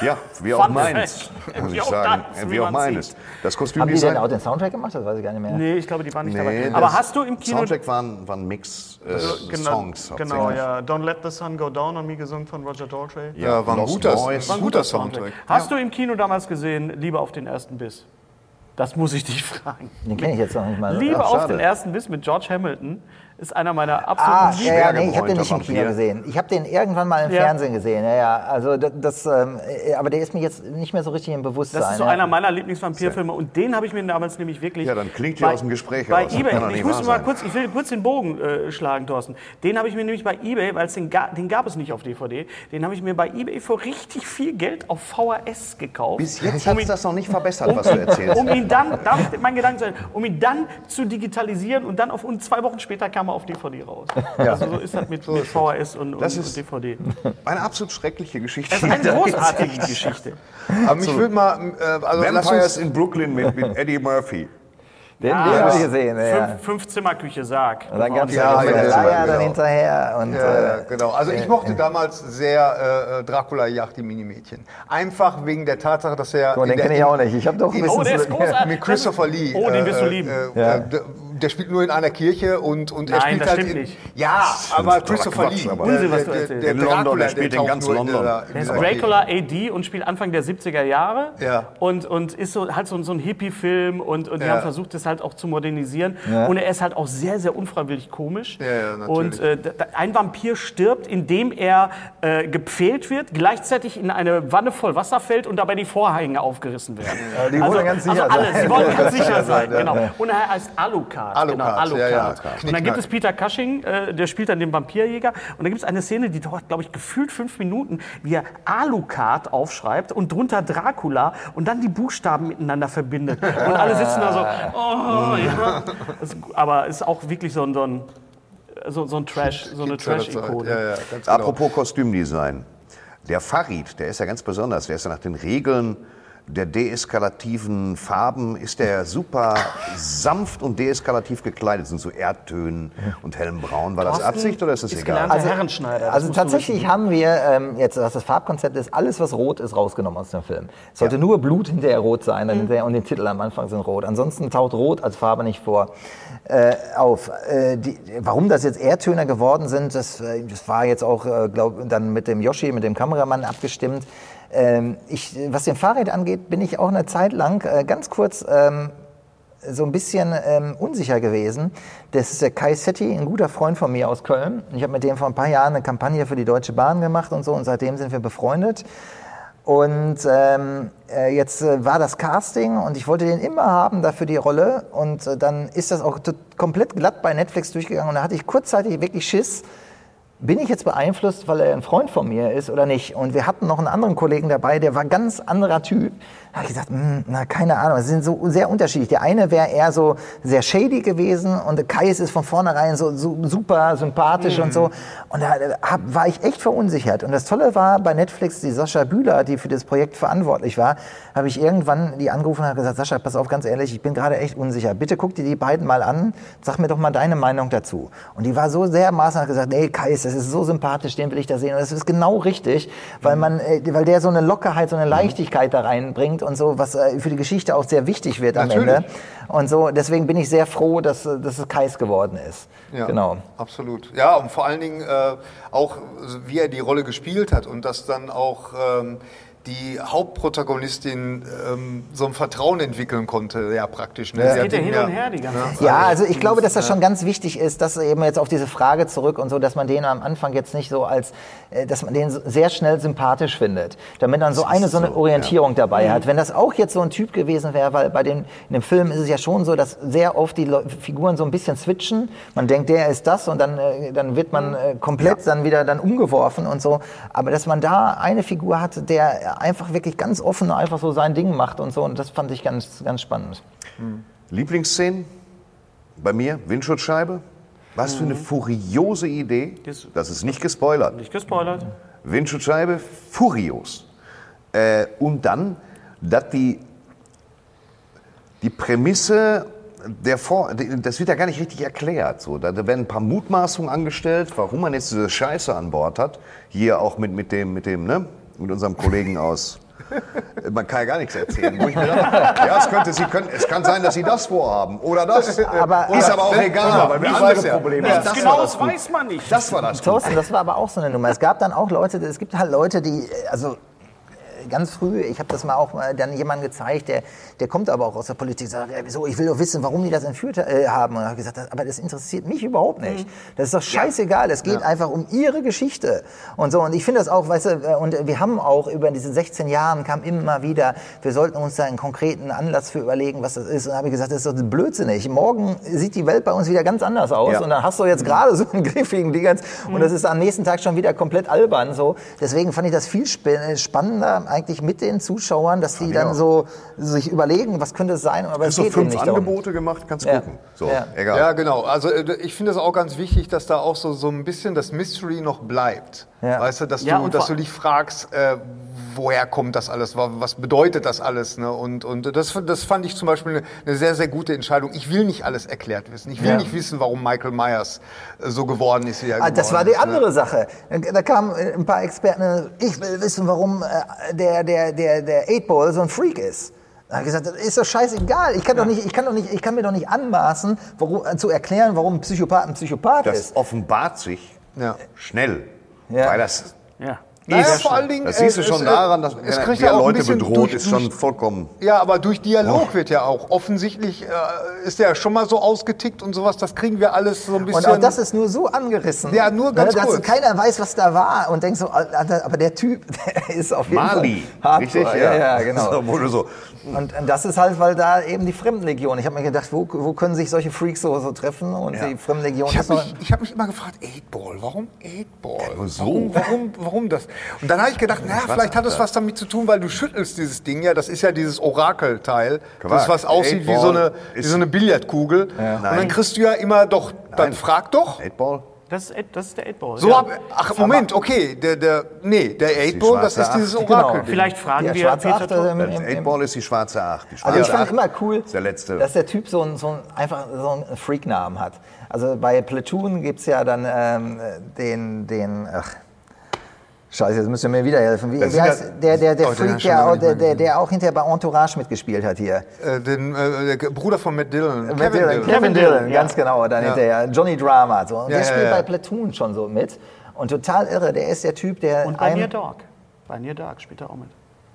Ja, wie auch Fact. muss Wie ich auch sagen. das, wie wie auch meines. Das Haben die denn auch den Soundtrack gemacht? Das weiß ich gar nicht mehr. Nee, ich glaube, die waren nicht Nee, dabei. Aber hast du im Kino... Soundtrack waren, waren Mix äh, genau, Songs. Genau, hauptsächlich. ja. Don't Let the Sun Go Down on Me, gesungen von Roger Daltrey. ja, war ein guter, Boys. ein guter Soundtrack. Hast du im Kino damals gesehen, Liebe auf den ersten Biss? Das muss ich dich fragen. Den kenne ich jetzt noch nicht mal. Liebe Ach, auf den ersten Biss mit George Hamilton. Ist einer meiner absoluten Ah, ja, nee, ich habe den nicht im Kino gesehen. Ich habe den irgendwann mal im Ja. Fernsehen gesehen. Ja, ja. Also das, das ähm, äh, aber der ist mir jetzt nicht mehr so richtig im Bewusstsein. Das ist so ja. einer meiner Lieblingsvampirfilme und den habe ich mir damals nämlich wirklich. Ja, dann klingt hier aus dem Gespräch Bei. Das eBay, ich muss mal kurz, ich will kurz den Bogen äh, schlagen, Thorsten. Den habe ich mir nämlich bei eBay, weil es den, ga, den gab es nicht auf DVD, den habe ich mir bei eBay für richtig viel Geld auf VHS gekauft. Bis jetzt um hat das noch nicht verbessert, was du erzählst. um ihn dann, darf ich mein Gedanke sein, um ihn dann zu digitalisieren und dann auf und zwei Wochen später kam er auf DVD raus. Also so ist das mit, mit VHS und, und, Das und ist- DVD. Eine absolut schreckliche Geschichte. Das ist eine großartige Geschichte. Aber mich würde mal, äh, also Vampires in Brooklyn mit, mit Eddie Murphy. Den, den habe ich gesehen. Ja, ja. Fünf, fünf Zimmerküche Sarg. Und dann gab es Ja, ja, ja, ja, ja, Leier dann genau. hinterher. Und, Ja, ja, äh, genau. Also ich mochte damals sehr äh, Dracula jagt die Minimädchen. Einfach wegen der Tatsache, dass er... oh, den kenne ich auch nicht. Ich habe doch ein in- bisschen Oh, der ist großartig. Mit Christopher Lee. Oh, den wirst du lieben. Äh, Ja. Der, der spielt nur in einer Kirche und, und er Nein, spielt das halt stimmt in, nicht. Ja, aber Christopher Lee. aber- der- Unsinn, was du der- erzählst. der In London, Dracula, der spielt in ganz London. dieser- Der ist. Dracula AD und spielt Anfang der 70er Jahre. Ja. Und, und ist so, halt so, so ein Hippie-Film und, und die Ja. haben versucht, das halt auch zu modernisieren. Ja. Und er ist halt auch sehr, sehr unfreiwillig komisch. Ja, ja, natürlich. und äh, ein Vampir stirbt, indem er äh, gepfählt wird, gleichzeitig in eine Wanne voll Wasser fällt und dabei die Vorhänge aufgerissen werden. Ja, die wollen ganz sicher also alles, sein. die wollen ganz sicher sein, genau. Und er heißt Alucard. Alucard, genau, Alucard. ja, ja. Und dann gibt es Peter Cushing, äh, der spielt dann den Vampirjäger. Und da gibt es eine Szene, die dauert, glaube ich, gefühlt fünf Minuten, wie er Alucard aufschreibt und drunter Dracula und dann die Buchstaben miteinander verbindet. Und alle sitzen da so, oh, ja. Das, aber ist auch wirklich so ein, so ein, so, so ein Trash, so eine. Trash-Ikone. Ja, ja, genau. Apropos Kostümdesign. Der Farid, der ist ja ganz besonders. Der ist ja nach den Regeln der deeskalativen Farben, ist der super sanft und deeskalativ gekleidet. Sind so Erdtönen und hellem Braun. War das Thorsten Absicht oder ist das ist egal? gelernter Herrenschneider. Also tatsächlich haben wir ähm, jetzt, was das Farbkonzept ist, alles was rot ist, rausgenommen aus dem Film. Es sollte nur Blut hinterher rot sein dann hinterher, und die Titel am Anfang sind rot. Ansonsten taucht rot als Farbe nicht vor äh, auf. Äh, die, warum das jetzt Erdtöner geworden sind, das, äh, das war jetzt auch, äh, glaube dann mit dem Yoshi, mit dem Kameramann abgestimmt. Ähm, ich, was den Fahrrad angeht, bin ich auch eine Zeit lang äh, ganz kurz ähm, so ein bisschen ähm, unsicher gewesen. Das ist der Kai Setti, ein guter Freund von mir aus Köln. Ich habe mit dem vor ein paar Jahren eine Kampagne für die Deutsche Bahn gemacht und so und seitdem sind wir befreundet. Und ähm, äh, jetzt äh, war das Casting und ich wollte den immer haben dafür die Rolle und äh, dann ist das auch komplett glatt bei Netflix durchgegangen und da hatte ich kurzzeitig wirklich Schiss, bin ich jetzt beeinflusst, weil er ein Freund von mir ist oder nicht? Und wir hatten noch einen anderen Kollegen dabei, der war ganz anderer Typ. Da habe ich gesagt, hm, na keine Ahnung, sie sind so sehr unterschiedlich. Der eine wäre eher so sehr shady gewesen und der Kais ist von vornherein so, so super sympathisch und so. Und da hab, war ich echt verunsichert. Und das Tolle war bei Netflix, die Sascha Bühler, die für das Projekt verantwortlich war, habe ich irgendwann die angerufen und habe gesagt, Sascha, pass auf, ganz ehrlich, ich bin gerade echt unsicher. Bitte guck dir die beiden mal an, sag mir doch mal deine Meinung dazu. Und die war so sehr maßnah hat gesagt, nee, Kais, das ist so sympathisch, den will ich da sehen. Und das ist genau richtig, weil man, äh, weil der so eine Lockerheit, so eine Leichtigkeit da reinbringt und so, was äh, für die Geschichte auch sehr wichtig wird am Natürlich. Ende. Und so, deswegen bin ich sehr froh, dass, dass es Kais geworden ist. Ja, Genau. Absolut. Ja, und vor allen Dingen äh, auch, wie er die Rolle gespielt hat und dass dann auch ähm, die Hauptprotagonistin ähm, so ein Vertrauen entwickeln konnte, ja praktisch. Ne? Das Sie geht ja hin und her die ganze Zeit. Ja, also ich glaube, dass das schon ganz wichtig ist, dass eben jetzt auf diese Frage zurück und so, dass man den am Anfang jetzt nicht so als, äh, dass man den sehr schnell sympathisch findet, damit man so eine so eine Orientierung dabei hat. Wenn das auch jetzt so ein Typ gewesen wäre, weil bei den in dem Film ist es ja schon so, dass sehr oft die Leu- Figuren so ein bisschen switchen. Man denkt, der ist das und dann äh, dann wird man äh, komplett dann wieder dann umgeworfen und so. Aber dass man da eine Figur hat, der einfach wirklich ganz offen einfach so sein Ding macht und so und das fand ich ganz ganz spannend. Lieblingsszenen? Bei mir, Windschutzscheibe. Was für eine furiose Idee. Das- ist nicht gespoilert. Nicht gespoilert. Windschutzscheibe, furios. Äh, und dann, dass die, die Prämisse, der Vor das wird ja gar nicht richtig erklärt. So. Da, da werden ein paar Mutmaßungen angestellt, warum man jetzt diese Scheiße an Bord hat. Hier auch mit, mit, dem, mit, dem, ne? Mit unserem Kollegen aus. Man kann ja gar nichts erzählen. Wo ich mir dachte, ja, es, könnte, Sie können, es kann sein, dass Sie das vorhaben oder das. Aber- ist aber auch egal, weil wir andere. Probleme Ja, haben. Das genau das, weiß man nicht. das war das. Thorsten, das war aber auch so eine Nummer. Es gab dann auch Leute, es gibt halt Leute, die, also ganz früh, ich habe das mal auch mal dann jemandem gezeigt, der, der kommt aber auch aus der Politik, sagt, ja, wieso, ich will doch wissen, warum die das entführt äh, haben. Und ich habe gesagt, das- aber das interessiert mich überhaupt nicht. Das ist doch scheißegal, es geht einfach um ihre Geschichte. Und so, und ich finde das auch, weißt du, äh, und wir haben auch über diese 16 Jahren kam immer wieder, wir sollten uns da einen konkreten Anlass für überlegen, was das ist. Und habe ich gesagt, das ist doch blödsinnig. Morgen sieht die Welt bei uns wieder ganz anders aus. Ja. Und dann hast du jetzt gerade so einen griffigen Dingens und das ist am nächsten Tag schon wieder komplett albern. So. Deswegen fand ich das viel sp- spannender eigentlich mit den Zuschauern, dass die dann so sich überlegen, was könnte es sein, aber es geht fünf nicht darum. Angebote gemacht, kannst du Ja. gucken. So, Ja. egal. Ja, genau. Also äh, ich finde es auch ganz wichtig, dass da auch so, so ein bisschen das Mystery noch bleibt. Ja. Weißt du, dass Ja, du, dass du dich fragst, äh, woher kommt das alles, wa- was bedeutet das alles? Ne? Und, und das, das fand ich zum Beispiel eine, eine sehr, sehr gute Entscheidung. Ich will nicht alles erklärt wissen. Ich will Ja. nicht wissen, warum Michael Myers äh, so geworden ist, wie er Ah, geworden das war die ist. ne? andere Sache. Da kamen äh, ein paar Experten, ich will wissen, warum äh, der, der, der, der 8-Ball so ein Freak ist. Da habe ich gesagt, das ist doch scheißegal. Ich kann, doch nicht, ich, kann doch nicht, ich kann mir doch nicht anmaßen, warum, äh, zu erklären, warum ein Psychopath ein Psychopath Das ist. offenbart sich Ja. schnell. Ja. Weil das Ja. Naja, ist. vor allen Dingen, Das siehst du äh, schon es, äh, daran, dass es kriegt ja auch Leute bedroht, durch- ist schon vollkommen. Ja, aber durch Dialog wird ja auch offensichtlich, äh, ist der schon mal so ausgetickt und sowas, das kriegen wir alles so ein bisschen. Und auch das ist nur so angerissen, Ja, nur ganz ne, dass kurz. keiner weiß, was da war und denkt so, aber der Typ, der ist auf jeden Mali. Fall Richtig? hardcore. Ja, ja, genau. So, wo du so, Und, und das ist halt, weil da eben die Fremdenlegion. Ich habe mir gedacht, wo, wo können sich solche Freaks so, so treffen? Und Ja. die Fremdenlegion Ich habe mich, ich hab mich immer gefragt, 8-Ball, warum 8-Ball? Ja, so. Warum, warum, warum das? Und dann habe ich gedacht, naja, vielleicht hat es was damit zu tun, weil du schüttelst dieses Ding ja, das ist ja dieses Orakelteil, das was aussieht wie 8-Ball so eine, wie so eine Billardkugel. Und dann kriegst du ja immer doch, dann Nein. frag doch. 8-Ball? Das ist, das ist der 8-Ball. So ja. hab, ach, Moment, okay, der, der, nee, der 8-Ball, das ist dieses Acht. Orakel. Genau. Vielleicht fragen der wir schwarze Peter Tuck. im, Das im, im, 8-Ball ist die schwarze 8. Die Also schwarze ich fand Acht immer cool, der letzte. dass der Typ so, ein, so ein, einfach so einen Freaknamen hat. Also bei Platoon gibt es ja dann ähm, den, den, ach, Scheiße, jetzt müsst ihr mir wieder helfen. Wie, wie heißt ja- der, der, der Oh, Freak, der, der, der, der auch hinterher bei Entourage mitgespielt hat hier? Äh, den, äh, der Bruder von Matt Dillon. Kevin Kevin Dillon, Dillon. Kevin Dillon, ja. ganz genau. Dann Ja. hinterher Johnny Drama. So. Und Ja, der ja, spielt ja. bei Platoon schon so mit. Und total irre. Der ist der Typ, der Und bei Near Dark. Bei Near Dark spielt er auch mit.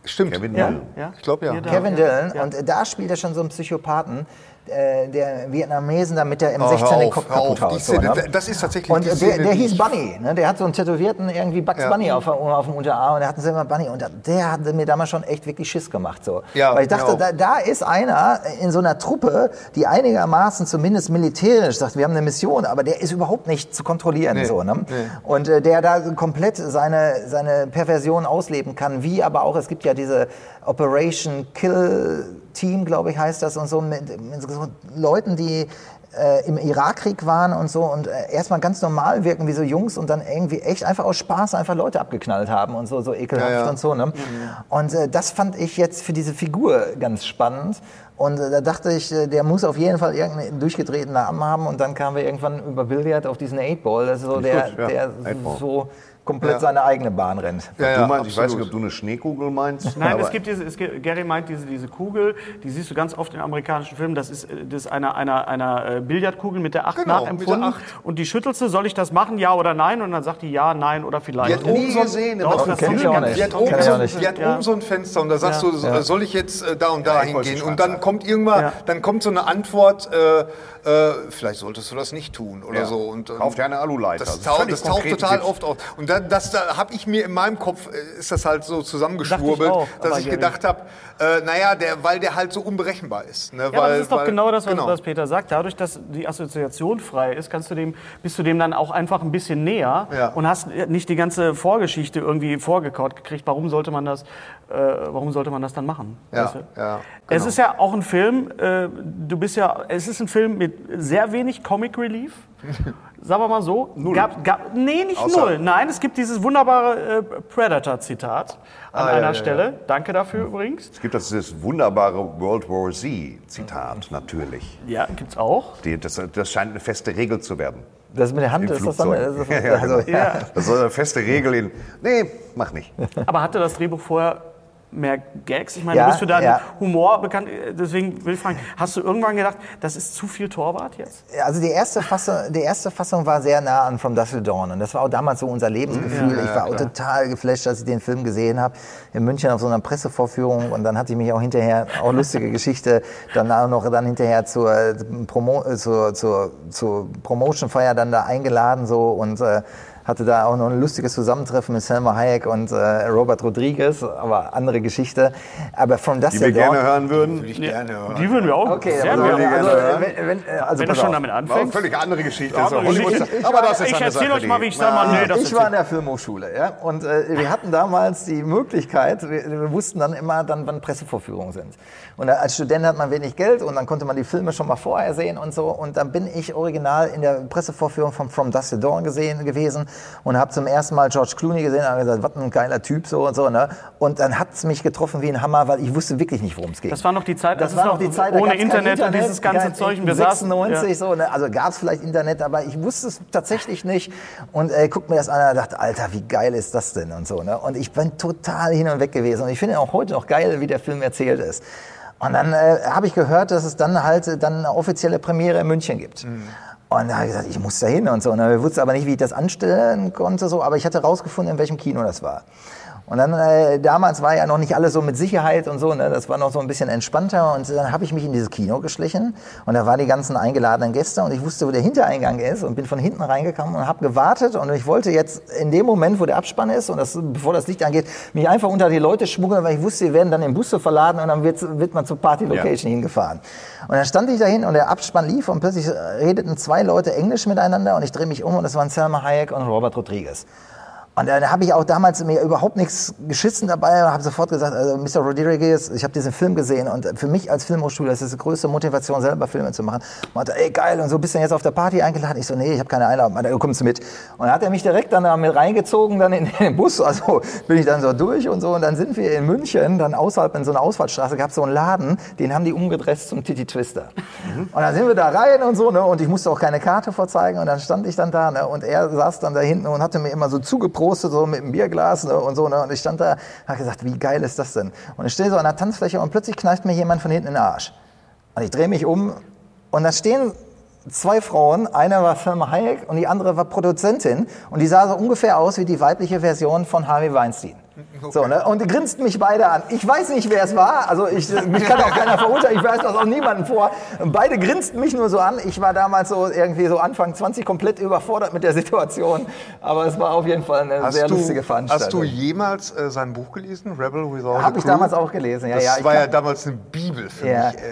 Stimmt. Kevin Ja, Dillon. ja. Ich glaub, ja. Kevin ja. Dillon. Ja. Und da spielt er schon so einen Psychopathen, äh, der Vietnamesen, damit der M16 hör den auf, Kopf kaputt haut. So, ne? das ist tatsächlich Und die Szene, der, der hieß Bunny, ne? der hat so einen tätowierten irgendwie Bugs Ja. Bunny auf, auf dem Unterarm und der hat einen selber Bunny und der hat mir damals schon echt wirklich Schiss gemacht. So. Ja, Weil ich dachte, auch. da, da ist einer in so einer Truppe, die einigermaßen zumindest militärisch sagt, wir haben eine Mission, aber der ist überhaupt nicht zu kontrollieren. Nee, So, ne? nee. Und äh, der da komplett seine, seine Perversion ausleben kann, wie aber auch, es gibt ja diese Operation Kill Team, glaube ich, heißt das, und so mit, mit so Leuten, die äh, im Irakkrieg waren und so und äh, erstmal ganz normal wirken wie so Jungs und dann irgendwie echt einfach aus Spaß einfach Leute abgeknallt haben und so, so ekelhaft Ja, ja. und so. Ne? Und äh, das fand ich jetzt für diese Figur ganz spannend. Und äh, da dachte ich, äh, der muss auf jeden Fall irgendeinen durchgedrehten Namen haben. Und dann kamen wir irgendwann über Billard auf diesen 8-Ball, das ist so der, gut, ja. der Eightball. so komplett Ja. seine eigene Bahn rennt. Ja, du ja, meinst, ich weiß nicht, ob du eine Schneekugel meinst. Nein, aber es gibt diese, es gibt, Gary meint diese, diese Kugel, die siehst du ganz oft in amerikanischen Filmen. Das ist, äh, das ist einer, einer, einer äh, Billardkugel mit der 8 Genau, nachempfunden. der Acht. Und die schüttelst du, soll ich das machen, ja oder nein? Und dann sagt die ja, nein oder vielleicht. Die hat oben nie so ein- gesehen. Doch, das kenn ich auch nicht. Die hat, oben so, die hat oben ein Fenster und da sagst Ja. du, so, soll ich jetzt äh, da und da hingehen? Und dann kommt irgendwann, Ja. dann kommt so eine Antwort, äh, äh, vielleicht solltest du das nicht tun oder Ja. so. Und, ähm, Kauf dir eine Aluleiter. Das, das taucht total Tipps. oft auf. Und da, das da habe ich mir in meinem Kopf, äh, ist das halt so zusammengeschwurbelt, ich auch, dass ich Gary- gedacht habe, äh, naja, der, weil der halt so unberechenbar ist. Ne? Ja, weil, aber das ist doch weil- genau das, was, genau. was Peter sagt. Dadurch, dass die Assoziation frei ist, kannst du dem, bist du dem dann auch einfach ein bisschen näher Ja. und hast nicht die ganze Vorgeschichte irgendwie vorgekaut gekriegt. Warum sollte man das, äh, warum sollte man das dann machen? Ja, Weißt du? ja, Es genau. ist ja auch ein Film, äh, du bist ja, es ist ein Film mit sehr wenig Comic Relief. Sagen wir mal so. Null. Gab, gab, nee, nicht Außer- null. Nein, es gibt dieses wunderbare äh, Predator-Zitat an Ah, ja, einer ja, Stelle. Danke dafür übrigens. Es gibt das, das wunderbare World War Z-Zitat, natürlich. Ja, gibt's auch. Die, das, das scheint eine feste Regel zu werden. Das mit der Hand Im ist das dann. Das ist, Ja, ja, also, genau. ja. Das eine feste Regel in. Nee, mach nicht. Aber hatte das Drehbuch vorher mehr Gags. Ich meine, Ja, du bist für deinen ja. Humor bekannt. Deswegen will ich fragen, hast du irgendwann gedacht, das ist zu viel Torwart jetzt? Also die erste, Fassung, die erste Fassung war sehr nah an From Dusk Till Dawn und das war auch damals so unser Lebensgefühl. ich war auch total geflasht, als ich den Film gesehen habe in München auf so einer Pressevorführung und dann hatte ich mich auch hinterher, auch lustige Geschichte, dann auch noch dann hinterher zur, äh, Promo, äh, zur, zur, zur Promotion-Feier dann da eingeladen so und äh, hatte da auch noch ein lustiges Zusammentreffen mit Selma Hayek und äh, Robert Rodriguez, aber andere Geschichte. Aber From Dusk Die wir gerne hören würden. Würde ich gerne hören. Die würden wir auch Okay, sehr also, gerne. also, hören. wenn, wenn, äh, also Wenn du schon auf. damit War anfängst. völlig andere Geschichte. Ja, so aber Hollywood- ich- ich- aber das ist ich eine erzähle euch mal, die- wie ich Selma- nee, das ich war in der Filmhochschule, ja, und äh, wir hatten damals die Möglichkeit, wir, wir wussten dann immer, dann, wann Pressevorführungen sind. Und als Student hat man wenig Geld und dann konnte man die Filme schon mal vorher sehen und so. Und dann bin ich original in der Pressevorführung von From Dusk Till Dawn gesehen gewesen und habe zum ersten Mal George Clooney gesehen und habe gesagt, was ein geiler Typ so und so. Ne? Und dann hat es mich getroffen wie ein Hammer, weil ich wusste wirklich nicht, worum es geht. Das war noch die Zeit, Das das war noch die Zeit, ohne kein Internet, und dieses ganze Zeug. Wir saßen, 96 ja. so, ne? also gab es vielleicht Internet, aber ich wusste es tatsächlich nicht. Und äh, guck mir das an und dachte, Alter, wie geil ist das denn und so. Ne? Und ich bin total hin und weg gewesen. Und ich finde auch heute noch geil, wie der Film erzählt ist. Und dann äh, habe ich gehört, dass es dann halt äh, dann eine offizielle Premiere in München gibt. Und da habe ich gesagt, ich muss da hin und so. Und ich wusste aber nicht, wie ich das anstellen konnte, so. aber ich hatte rausgefunden, in welchem Kino das war. Und dann, äh, damals war ja noch nicht alles so mit Sicherheit und so, ne? das war noch so ein bisschen entspannter. Und dann habe ich mich in dieses Kino geschlichen und da waren die ganzen eingeladenen Gäste und ich wusste, wo der Hintereingang ist und bin von hinten reingekommen und habe gewartet. Und ich wollte jetzt in dem Moment, wo der Abspann ist und das, bevor das Licht angeht, mich einfach unter die Leute schmuggeln, weil ich wusste, sie werden dann in Busse verladen und dann wird, wird man zur Party-Location hingefahren. Und dann stand ich dahin und der Abspann lief und plötzlich redeten zwei Leute Englisch miteinander und ich drehe mich um und das waren Selma Hayek und Robert Rodriguez. Und dann habe ich auch damals mir überhaupt nichts geschissen dabei und habe sofort gesagt, also Mr. Rodriguez, ich habe diesen Film gesehen und für mich als Filmhochschule das ist die größte Motivation, selber Filme zu machen. Und meinte, ey geil, und so bist du jetzt auf der Party eingeladen? Ich so, nee, ich habe keine Einladung. Du kommst mit. Und dann hat er mich direkt dann da mit reingezogen, dann in den Bus. Also bin ich dann so durch und so. Und dann sind wir in München, dann außerhalb in so einer Ausfallstraße, gab es so einen Laden, den haben die umgedresst zum Titi Twister. Und dann sind wir da rein und so, ne? Und ich musste auch keine Karte vorzeigen. Und dann stand ich dann da, ne? Und er saß dann da hinten und hatte mir immer so zugeprostet, so mit einem Bierglas ne? und so, ne? Und ich stand da, habe gesagt, wie geil ist das denn? Und ich stehe so an der Tanzfläche und plötzlich kneift mir jemand von hinten in den Arsch. Und ich drehe mich um und da stehen zwei Frauen, eine war Selma Hayek und die andere war Produzentin und die sah so ungefähr aus wie die weibliche Version von Harvey Weinstein. So, ne? Und die grinsten mich beide an. Ich weiß nicht, wer es war. Also ich, mich kann auch keiner verurteilen. Ich weiß das auch niemandem vor. Beide grinsten mich nur so an. Ich war damals so irgendwie so Anfang 20 komplett überfordert mit der Situation. Aber es war auf jeden Fall eine sehr lustige Veranstaltung. Hast du jemals äh, sein Buch gelesen, Rebel Without a Habe ich Crew? damals auch gelesen. Ja, Das ja, ich war ja damals eine Bibel für Ja. mich. Äh,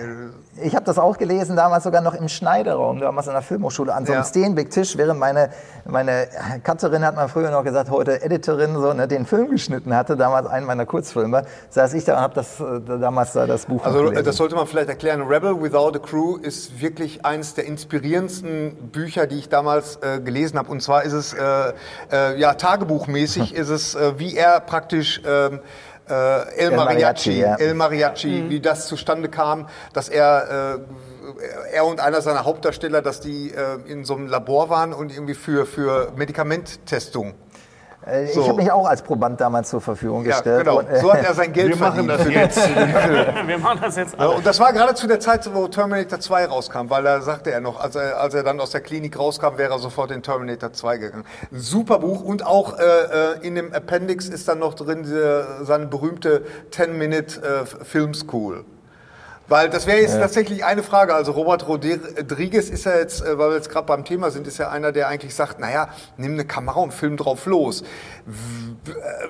Ich habe das auch gelesen, damals sogar noch im Schneiderraum, damals an der Filmhochschule, an so einem Ja. Steenbeck-Tisch, während meine, meine Cutterin, hat man früher noch gesagt, heute Editorin, so, ne, den Film geschnitten hatte, damals einen meiner Kurzfilme, saß ich da und habe das, äh, damals da das Buch Also äh, gelesen. das sollte man vielleicht erklären. Rebel Without a Crew ist wirklich eines der inspirierendsten Bücher, die ich damals äh, gelesen habe. Und zwar ist es äh, äh, ja tagebuchmäßig, ist es äh, wie er praktisch ähm, äh, El, El Mariachi, Mariachi, ja. El Mariachi, wie das zustande kam, dass er äh, er und einer seiner Hauptdarsteller, dass die äh, in so einem Labor waren und irgendwie für für Medikamenttestung. Äh, so. Ich habe mich auch als Proband damals zur Verfügung Ja, gestellt. genau. Und, äh, So hat er sein Geld Wir machen verdient. das jetzt. Wir machen das jetzt Ja, alle. und das war gerade zu der Zeit, wo Terminator 2 rauskam, weil da sagte er noch, als er, als er dann aus der Klinik rauskam, wäre er sofort in Terminator 2 gegangen. Super Buch und auch äh, äh, in dem Appendix ist dann noch drin diese, seine berühmte 10-Minute äh, Film School. Weil das wäre jetzt tatsächlich eine Frage. Also Robert Rodriguez ist ja jetzt, äh, weil wir jetzt gerade beim Thema sind, ist ja einer, der eigentlich sagt, naja, nimm eine Kamera und film drauf los.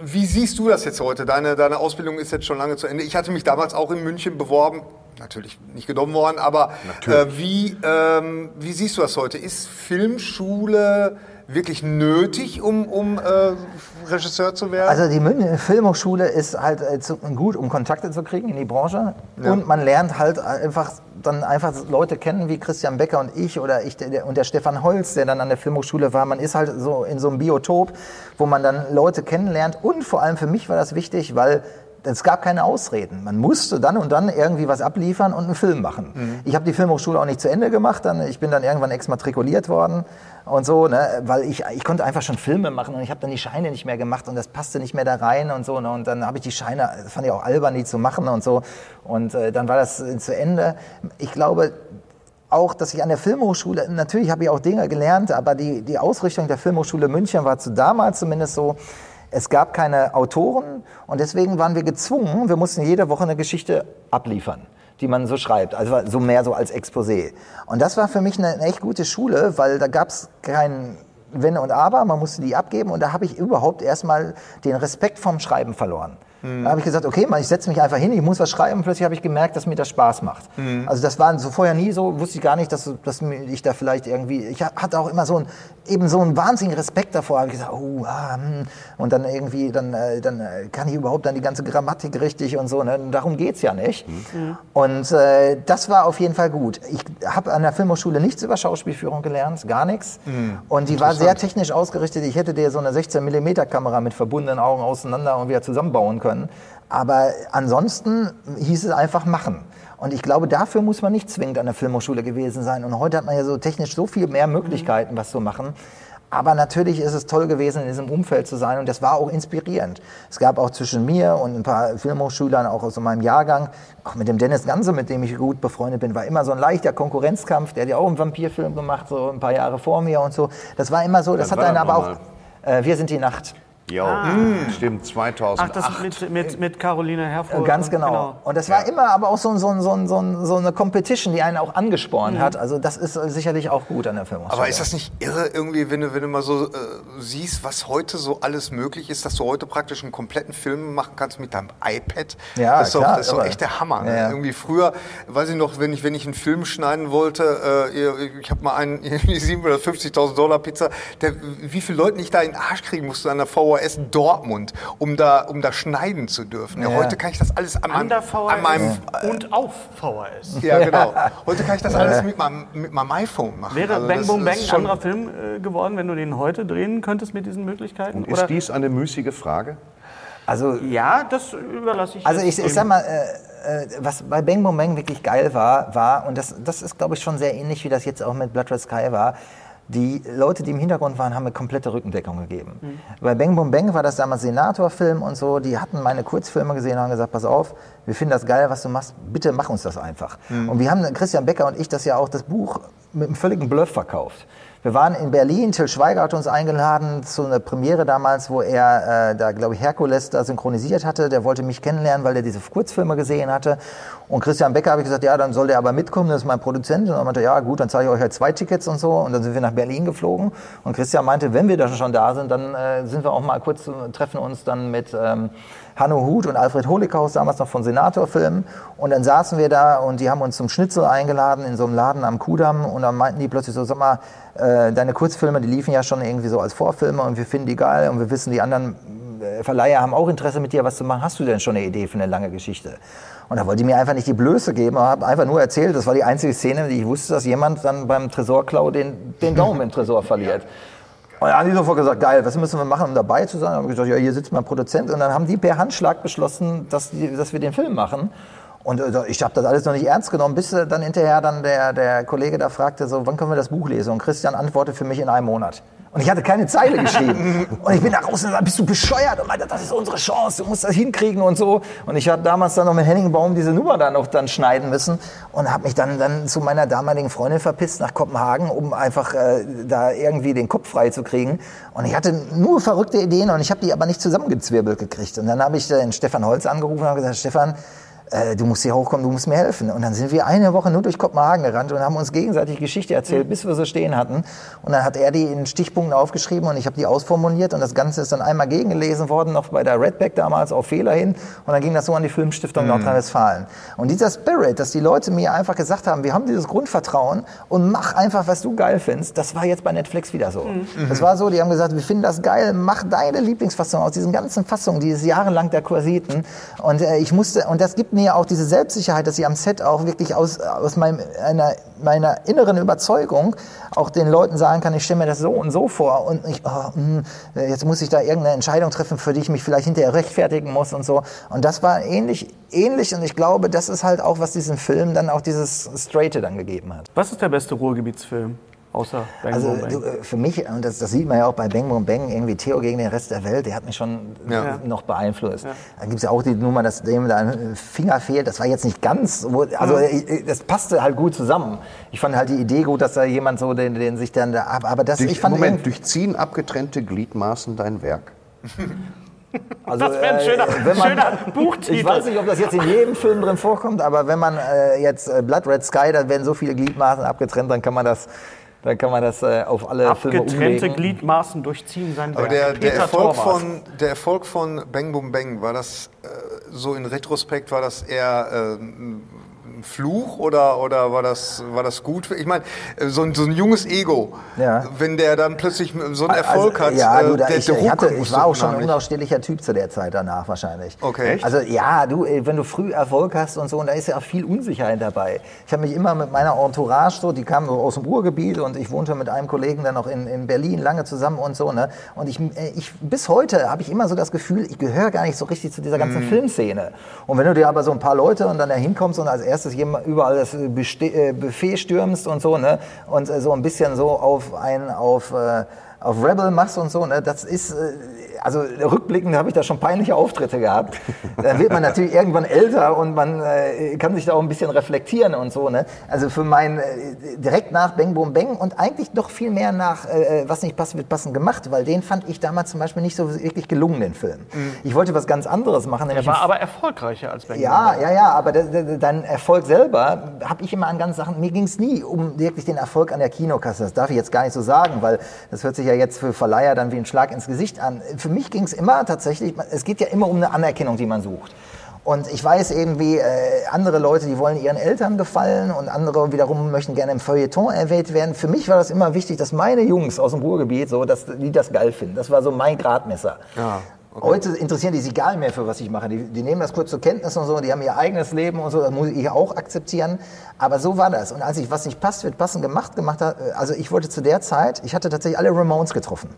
Wie siehst du das jetzt heute? Deine, deine Ausbildung ist jetzt schon lange zu Ende. Ich hatte mich damals auch in München beworben, natürlich nicht genommen worden, aber äh, wie, ähm, wie siehst du das heute? Ist Filmschule wirklich nötig, um, um äh, Regisseur zu werden? Also die München Filmhochschule ist halt äh, gut, um Kontakte zu kriegen in die Branche. Und man lernt halt einfach dann einfach Leute kennen wie Christian Becker und ich oder ich der, der- und der Stefan Holz, der dann an der Filmhochschule war. Man ist halt so in so einem Biotop, wo man dann Leute kennenlernt. Und vor allem für mich war das wichtig, weil es gab keine Ausreden. Man musste dann und dann irgendwie was abliefern und einen Film machen. Mhm. Ich habe die Filmhochschule auch nicht zu Ende gemacht. Dann, ich bin dann irgendwann exmatrikuliert worden und so, ne, weil ich, ich konnte einfach schon Filme machen und ich habe dann die Scheine nicht mehr gemacht und das passte nicht mehr da rein und so. Ne, und dann habe ich die Scheine, das fand ich auch albern, die zu machen und so. Und äh, dann war das äh, zu Ende. Ich glaube, auch, dass ich an der Filmhochschule, natürlich habe ich auch Dinge gelernt, aber die, die Ausrichtung der Filmhochschule München war zu damals zumindest so, es gab keine Autoren und deswegen waren wir gezwungen, wir mussten jede Woche eine Geschichte abliefern, die man so schreibt, also so mehr so als Exposé. Und das war für mich eine, echt gute Schule, weil da gab es kein Wenn und Aber, man musste die abgeben und da habe ich überhaupt erstmal den Respekt vom Schreiben verloren. Da habe ich gesagt, okay, man, ich setze mich einfach hin, ich muss was schreiben. Und plötzlich habe ich gemerkt, dass mir das Spaß macht. Also das war so vorher nie so, wusste ich gar nicht, dass, dass mir- ich da vielleicht irgendwie, ich hatte auch immer so ein, eben so einen wahnsinnigen Respekt davor. Habe ich gesagt, oh, ah, hm. und dann irgendwie, dann, äh, dann äh, kann ich überhaupt dann die ganze Grammatik richtig und so. Ne? Darum geht's ja nicht. Und äh, das war auf jeden Fall gut. Ich habe an der Filmhochschule nichts über Schauspielführung gelernt, gar nichts. Und die war sehr technisch ausgerichtet. Ich hätte dir so eine 16 mm Kamera mit verbundenen Augen auseinander und wieder zusammenbauen können. Aber ansonsten hieß es einfach machen. Und ich glaube, dafür muss man nicht zwingend an der Filmhochschule gewesen sein. Und heute hat man ja so technisch so viel mehr Möglichkeiten, was zu machen. Aber natürlich ist es toll gewesen, in diesem Umfeld zu sein und das war auch inspirierend. Es gab auch zwischen mir und ein paar Filmhochschülern, auch aus meinem Jahrgang, auch mit dem Dennis Ganse, mit dem ich gut befreundet bin, war immer so ein leichter Konkurrenzkampf. Der hat ja auch einen Vampirfilm gemacht, so ein paar Jahre vor mir und so. Das war immer so, das Was hat einen das aber auch... Äh, wir sind die Nacht. Ja, stimmt, 2008. Ach, das mit, mit, mit Caroline Herfurth. Äh, Ganz und- genau. Und das war immer aber auch so, so, so, so, ein- so eine Competition, die einen auch angespornt hat. Also das ist äh, sicherlich auch gut an der Filmhochschule. Aber ist das nicht irre irgendwie, wenn du, wenn du mal so äh, siehst, was heute so alles möglich ist, dass du heute praktisch einen kompletten Film machen kannst mit deinem iPad? Ja, das ist, doch, klar, das ist doch echt der Hammer. Ne? Ja, ja. Irgendwie früher, weiß ich noch, wenn ich, wenn ich einen Film schneiden wollte, äh, ich habe mal einen irgendwie 7 oder 50.000 Dollar Pizza, der, wie viele Leute ich da in den Arsch kriegen musste an der VHS Dortmund, um da, um da schneiden zu dürfen. Ja, Ja. heute kann ich das alles an, An meinem, VHS an meinem und auf VHS. ja, genau. Heute kann ich das alles mit meinem, mit meinem iPhone machen. Wäre Also Bang Boom Bang ein anderer Film äh, geworden, wenn du den heute drehen könntest mit diesen Möglichkeiten? Und ist dies eine müßige Frage? also ja, das überlasse ich Also ich, ich sag mal, äh, äh, was bei Bang Boom Bang wirklich geil war, war, und das, das ist, glaube ich, schon sehr ähnlich, wie das jetzt auch mit Blood Red Sky war, die Leute, die im Hintergrund waren, haben mir komplette Rückendeckung gegeben. Mhm. Bei Bang Boom Bang war das damals Senatorfilm und so, die hatten meine Kurzfilme gesehen und haben gesagt, pass auf, wir finden das geil, was du machst, bitte mach uns das einfach. Mhm. Und wir haben, Christian Becker und ich, das ja auch das Buch mit einem völligen Bluff verkauft. Wir waren in Berlin, Till Schweiger hat uns eingeladen zu einer Premiere damals, wo er äh, da, glaube ich, Herkules da synchronisiert hatte. Der wollte mich kennenlernen, weil er diese Kurzfilme gesehen hatte. Und Christian Becker habe ich gesagt, ja, dann soll der aber mitkommen, das ist mein Produzent. Und er meinte, ja gut, dann zeige ich euch halt zwei Tickets und so. Und dann sind wir nach Berlin geflogen. Und Christian meinte, wenn wir da schon da sind, dann äh, sind wir auch mal kurz, äh, treffen uns dann mit ähm, Hanno Huth und Alfred Holikhaus, damals noch von Senatorfilmen. Und dann saßen wir da und die haben uns zum Schnitzel eingeladen in so einem Laden am Kudamm. Und dann meinten die plötzlich so, sag mal, äh, deine Kurzfilme, die liefen ja schon irgendwie so als Vorfilme und wir finden die geil und wir wissen, die anderen Verleiher haben auch Interesse mit dir was zu machen. Hast du denn schon eine Idee für eine lange Geschichte? Und da wollte ich mir einfach nicht die Blöße geben, aber habe einfach nur erzählt, das war die einzige Szene, die ich wusste, dass jemand dann beim Tresorklau den, den Daumen im Tresor verliert. Und dann haben die sofort gesagt, geil, was müssen wir machen, um dabei zu sein? Dann habe ich gesagt, ja, hier sitzt mein Produzent. Und dann haben die per Handschlag beschlossen, dass, die, dass wir den Film machen. Und äh, ich habe das alles noch nicht ernst genommen, bis äh, dann hinterher dann der, der Kollege da fragte, so, wann können wir das Buch lesen? Und Christian antwortete für mich in einem Monat. Und ich hatte keine Zeile geschrieben. und ich bin nach außen und gesagt, bist du bescheuert? Und meinte, das ist unsere Chance, du musst das hinkriegen und so. Und ich hatte damals dann noch mit Henning Baum diese Nummer dann noch dann schneiden müssen und habe mich dann, dann zu meiner damaligen Freundin verpisst nach Kopenhagen, um einfach äh, da irgendwie den Kopf frei zu kriegen. Und ich hatte nur verrückte Ideen und ich habe die aber nicht zusammengezwirbelt gekriegt. Und dann habe ich den Stefan Holz angerufen und habe gesagt, Stefan, äh, du musst hier hochkommen, du musst mir helfen. Und dann sind wir eine Woche nur durch Kopenhagen gerannt und haben uns gegenseitig Geschichte erzählt, bis wir so stehen hatten. Und dann hat er die in Stichpunkten aufgeschrieben und ich habe die ausformuliert und das Ganze ist dann einmal gegengelesen worden, noch bei der Redback damals auf Fehler hin. Und dann ging das so an die Filmstiftung Nordrhein-Westfalen. Und dieser Spirit, dass die Leute mir einfach gesagt haben, wir haben dieses Grundvertrauen und mach einfach, was du geil findest, das war jetzt bei Netflix wieder so. Das war so, die haben gesagt, wir finden das geil, mach deine Lieblingsfassung aus diesen ganzen Fassungen, dieses jahrelang der Quasiten. Und äh, ich musste, und das gibt mir auch diese Selbstsicherheit, dass ich am Set auch wirklich aus, aus meinem, einer, meiner inneren Überzeugung auch den Leuten sagen kann, ich stelle mir das so und so vor und ich, oh, mh, jetzt muss ich da irgendeine Entscheidung treffen, für die ich mich vielleicht hinterher rechtfertigen muss und so. Und das war ähnlich, ähnlich und ich glaube, das ist halt auch, was diesen Film dann auch dieses Straighte dann gegeben hat. Was ist der beste Ruhrgebietsfilm? Außer Bang Also Boom Bang. du, äh, für mich, und das, das sieht man ja auch bei Bang Boom Bang, irgendwie Theo gegen den Rest der Welt, der hat mich schon Ja. noch beeinflusst. Dann gibt es ja auch die Nummer, dass dem da ein Finger fehlt. Das war jetzt nicht ganz, wo- also äh, das passte halt gut zusammen. Ich fand halt die Idee gut, dass da jemand so, den, den sich dann, da, aber aber das, Durch, ich fand Moment, durchziehen abgetrennte Gliedmaßen dein Werk. Also, Das wäre ein schöner, wenn man- schöner Buchtitel. Ich weiß nicht, ob das jetzt in jedem Film drin vorkommt, aber wenn man äh, jetzt äh, Blood Red Sky, da werden so viele Gliedmaßen abgetrennt, dann kann man das, dann kann man das äh, auf alle Filme Abgetrennte umlegen. Gliedmaßen durchziehen sein Aber der, der, Erfolg von, der Erfolg von Bang Boom Bang, war das äh, so in Retrospekt, war das eher äh, ein Fluch oder, oder war, das, war das gut? Ich meine, äh, so ein, so ein junges Ego, Ja. wenn der dann plötzlich so einen Erfolg also, hat, Ja, äh, du, da, der ich, ich, hatte, ich war auch schon ein unausstehlicher Typ zu der Zeit danach wahrscheinlich. Okay. Echt? Also ja, du, äh, wenn du früh Erfolg hast und so, und da ist ja auch viel Unsicherheit dabei. Ich habe mich immer mit meiner Entourage so, die kamen so aus dem Ruhrgebiet und ich wohnte mit einem Kollegen dann noch in, in Berlin lange zusammen und so. Ne? Und ich, äh, ich bis heute habe ich immer so das Gefühl, ich gehöre gar nicht so richtig zu dieser ganzen Filmszene. Und wenn du dir aber so ein paar Leute und dann da hinkommst und als erstes jemand überall das äh, Beste äh, Buffet stürmst und so, ne? Und äh, so ein bisschen so auf ein, auf, äh, auf Rebel machst und so, ne? Das ist, äh, also rückblickend habe ich da schon peinliche Auftritte gehabt. Dann wird man natürlich irgendwann älter und man äh, kann sich da auch ein bisschen reflektieren und so, ne? Also für mein, äh, direkt nach Bang Boom Bang und eigentlich doch viel mehr nach äh, Was nicht passt, wird passend gemacht, weil den fand ich damals zum Beispiel nicht so wirklich gelungen, den Film. Ich wollte was ganz anderes machen, Der war aber erfolgreicher als Bang Boom ja, Bang. ja, ja, aber de- de- dein Erfolg selber habe ich immer an ganz Sachen. Mir ging es nie um wirklich den Erfolg an der Kinokasse. Das darf ich jetzt gar nicht so sagen, weil das hört sich ja jetzt für Verleiher dann wie ein Schlag ins Gesicht an. Für mich ging es immer tatsächlich, es geht ja immer um eine Anerkennung, die man sucht. Und ich weiß eben, wie äh, andere Leute, die wollen ihren Eltern gefallen und andere wiederum möchten gerne im Feuilleton erwähnt werden. Für mich war das immer wichtig, dass meine Jungs aus dem Ruhrgebiet so, dass die das geil finden. Das war so mein Gradmesser. Ja, Heute interessieren die sich gar nicht mehr für was ich mache. Die, die nehmen das kurz zur Kenntnis und so, die haben ihr eigenes Leben und so, das muss ich auch akzeptieren. Aber so war das. Und als ich was nicht passt, wird passend gemacht gemacht habe, also ich wollte zu der Zeit, ich hatte tatsächlich alle Ramones getroffen.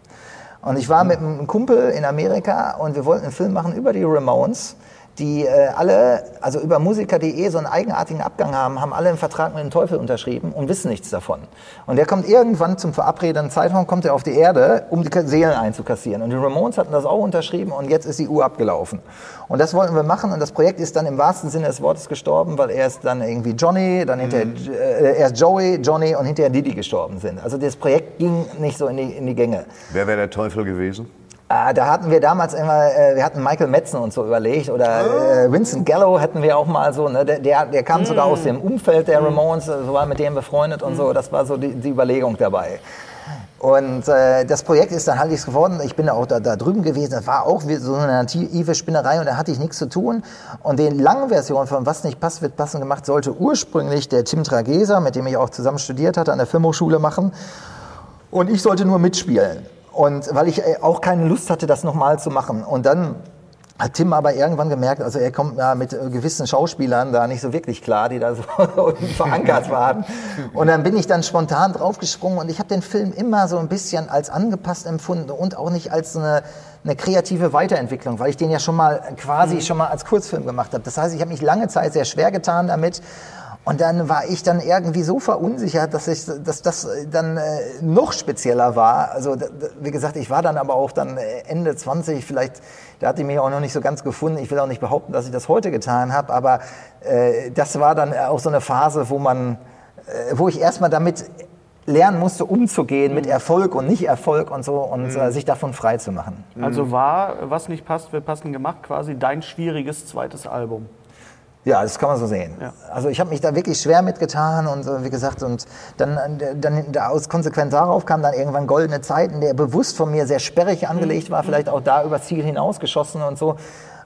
Und ich war mit einem Kumpel in Amerika und wir wollten einen Film machen über die Ramones, die äh, alle, also über musiker.de so einen eigenartigen Abgang haben, haben alle einen Vertrag mit dem Teufel unterschrieben und wissen nichts davon. Und der kommt irgendwann zum verabredeten Zeitraum, kommt er auf die Erde, um die Seelen einzukassieren. Und die Ramones hatten das auch unterschrieben und jetzt ist die Uhr abgelaufen. Und das wollten wir machen und das Projekt ist dann im wahrsten Sinne des Wortes gestorben, weil erst dann irgendwie Johnny, dann hinterher äh, erst Joey, Johnny und hinterher Didi gestorben sind. Also das Projekt ging nicht so in die, in die Gänge. Wer wäre der Teufel gewesen? Ah, da hatten wir damals immer, äh, wir hatten Michael Metzen uns so überlegt oder äh, Vincent Gallo hatten wir auch mal so, ne? der, der, der kam sogar aus dem Umfeld der Ramones, äh, so war mit dem befreundet und so, das war so die, die Überlegung dabei. Und äh, das Projekt ist dann halt nichts geworden. Ich bin auch da, da drüben gewesen. Das war auch wie so eine naive Spinnerei und da hatte ich nichts zu tun. Und die lange Version von Was nicht passt, wird passend gemacht, sollte ursprünglich der Tim Trageser, mit dem ich auch zusammen studiert hatte, an der Filmhochschule machen. Und ich sollte nur mitspielen. Und weil ich äh, auch keine Lust hatte, das nochmal zu machen. Und dann hat Tim aber irgendwann gemerkt, also er kommt ja mit äh, gewissen Schauspielern da nicht so wirklich klar, die da so verankert waren. Und dann bin ich dann spontan draufgesprungen und ich habe den Film immer so ein bisschen als angepasst empfunden und auch nicht als eine, eine kreative Weiterentwicklung, weil ich den ja schon mal quasi schon mal als Kurzfilm gemacht habe. Das heißt, ich habe mich lange Zeit sehr schwer getan damit. Und dann war ich dann irgendwie so verunsichert, dass, ich, dass das dann äh, noch spezieller war. Also wie gesagt, ich war dann aber auch dann äh, Ende 20, vielleicht, da hatte ich mich auch noch nicht so ganz gefunden. Ich will auch nicht behaupten, dass ich das heute getan habe, aber äh, das war dann auch so eine Phase, wo man, äh, wo ich erstmal damit lernen musste, umzugehen mit Erfolg und Nicht-Erfolg und so und äh, sich davon frei zu machen. Also war, was nicht passt, wird passend gemacht, quasi dein schwieriges zweites Album. Ja, das kann man so sehen. Ja. Also ich habe mich da wirklich schwer mitgetan und äh, wie gesagt, und dann, äh, dann da aus konsequent darauf kam dann irgendwann Goldene Zeiten, der bewusst von mir sehr sperrig angelegt war, vielleicht auch da übers Ziel hinausgeschossen und so.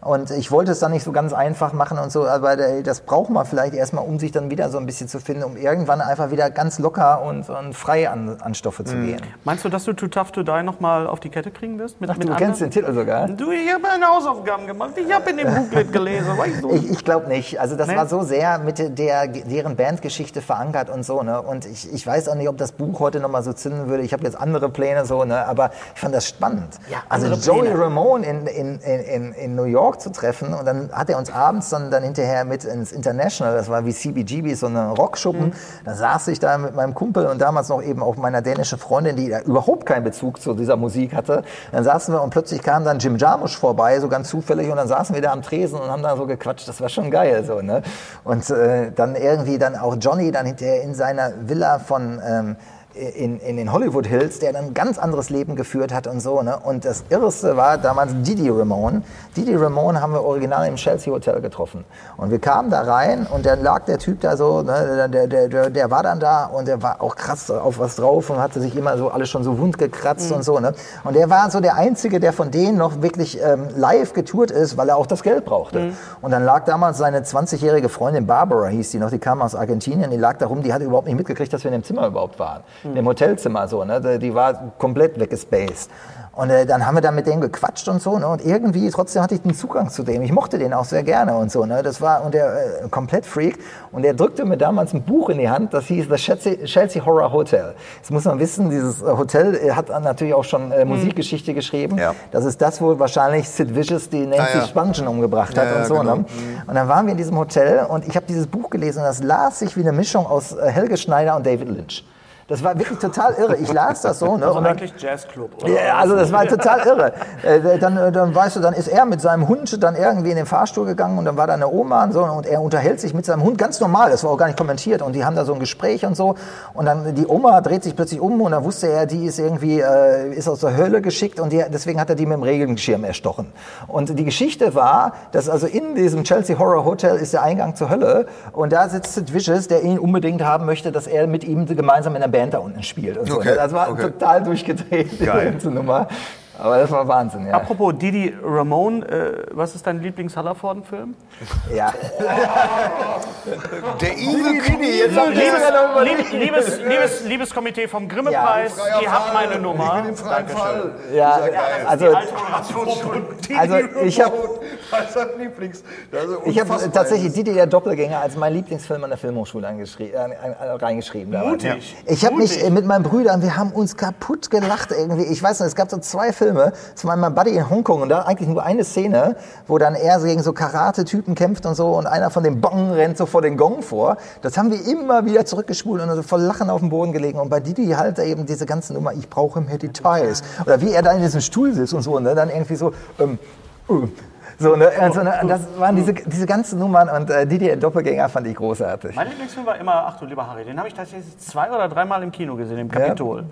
Und ich wollte es dann nicht so ganz einfach machen und so, aber das braucht man vielleicht erstmal, um sich dann wieder so ein bisschen zu finden, um irgendwann einfach wieder ganz locker und, und frei an, an Stoffe zu gehen. Meinst du, dass du Too Tough to Die nochmal auf die Kette kriegen wirst? Mit, Ach, mit du kennst den anderen? Titel sogar? Du, ich habe meine Hausaufgaben gemacht. Ich habe in dem Booklet gelesen. Weißt du? Ich, ich glaube nicht. Also das Nee? war so sehr mit der, deren Bandgeschichte verankert und so. Ne? Und ich, ich weiß auch nicht, ob das Buch heute noch mal so zünden würde. Ich habe jetzt andere Pläne so, ne? aber ich fand das spannend. Ja, also Joey. Ramone in, in, in, in, in New York zu treffen und dann hat er uns abends dann, dann hinterher mit ins International, das war wie CBGB, so eine Rockschuppen. Mhm. Da saß ich da mit meinem Kumpel und damals noch eben auch meiner dänischen Freundin, die da überhaupt keinen Bezug zu dieser Musik hatte. Dann saßen wir und plötzlich kam dann Jim Jarmusch vorbei, so ganz zufällig und dann saßen wir da am Tresen und haben da so gequatscht. Das war schon geil so, ne? Und äh, dann irgendwie dann auch Johnny dann hinterher in seiner Villa von ähm, in, in den Hollywood Hills, der dann ein ganz anderes Leben geführt hat und so. Ne? Und das Irreste war damals Didi Ramone. Didi Ramone haben wir original im Chelsea Hotel getroffen. Und wir kamen da rein und dann lag der Typ da so, ne? der, der, der, der war dann da und der war auch krass auf was drauf und hatte sich immer so alles schon so wund gekratzt und so. Ne? Und der war so der Einzige, der von denen noch wirklich ähm, live getourt ist, weil er auch das Geld brauchte. Und dann lag damals seine 20-jährige Freundin Barbara, hieß die noch, die kam aus Argentinien, die lag da rum, die hatte überhaupt nicht mitgekriegt, dass wir in dem Zimmer überhaupt waren. In dem Hotelzimmer so, ne? Die- war komplett weggespaced. Und äh, dann haben wir da mit dem gequatscht und so, ne? Und irgendwie trotzdem hatte ich den Zugang zu dem. Ich mochte den auch sehr gerne und so, ne? Das war und der äh, komplett Freak. Und der drückte mir damals ein Buch in die Hand, das hieß The Chelsea, Chelsea Horror Hotel. Jetzt muss man wissen, dieses äh, Hotel äh, hat natürlich auch schon äh, Musikgeschichte geschrieben. Ja. Das ist das, wo wahrscheinlich Sid Vicious die Nancy Ah, ja. Spungen umgebracht hat Ja, und so. genau. Ne? Und dann waren wir in diesem Hotel und ich habe dieses Buch gelesen und das las sich wie eine Mischung aus äh, Helge Schneider und David Lynch. Das war wirklich total irre. Ich las das so. Ne? Also eigentlich Jazzclub, oder? ja, also das war total irre. Äh, dann, äh, dann weißt du, dann ist er mit seinem Hund dann irgendwie in den Fahrstuhl gegangen und dann war da eine Oma und so und er unterhält sich mit seinem Hund ganz normal. Das war auch gar nicht kommentiert und die haben da so ein Gespräch und so und dann die Oma dreht sich plötzlich um und dann wusste er, die ist irgendwie äh, ist aus der Hölle geschickt und die, deswegen hat er die mit dem Regenschirm erstochen. Und die Geschichte war, dass also in diesem Chelsea Horror Hotel ist der Eingang zur Hölle und da sitzt Sid Vicious, der ihn unbedingt haben möchte, dass er mit ihm gemeinsam in der Band da unten spielt. Und so. Okay, Das war okay. total durchgedreht, die Geil. ganze Nummer. Aber das war Wahnsinn, ja. Apropos Didi Ramone, äh, was ist dein Lieblings-Hallervorden-Film? ja. Der Evil Kitty, jetzt Liebes, Ja, liebes, liebes, liebes Komitee vom Grimme-Preis, Freier ihr habt meine Nummer. Ich bin im freien Fall. Ja, also Die Also ich habe ich hab unfassbar. tatsächlich Didi der Doppelgänger als mein Lieblingsfilm an der Filmhochschule reingeschrieben. Mutig. Ich habe mich äh, mit meinen Brüdern, wir haben uns kaputt gelacht irgendwie. Ich weiß nicht, es gab so zwei Filme. Das war mein Buddy in Hongkong und da eigentlich nur eine Szene, wo dann er gegen so Karate-Typen kämpft und so und einer von den Bong rennt so vor den Gong vor. Das haben wir immer wieder zurückgespult und so voll Lachen auf dem Boden gelegen. Und bei Didi halt eben diese ganze Nummer, ich brauche mehr Details. Oder wie er da in diesem Stuhl sitzt und so, ne? dann irgendwie so, ähm, äh, so, ne? Also, ne? Das waren diese, diese ganzen Nummern und äh, Didi der Doppelgänger fand ich großartig. Mein Lieblingsfilm war immer Ach du lieber Harry. Den habe ich tatsächlich zwei oder dreimal im Kino gesehen, im Kapitol.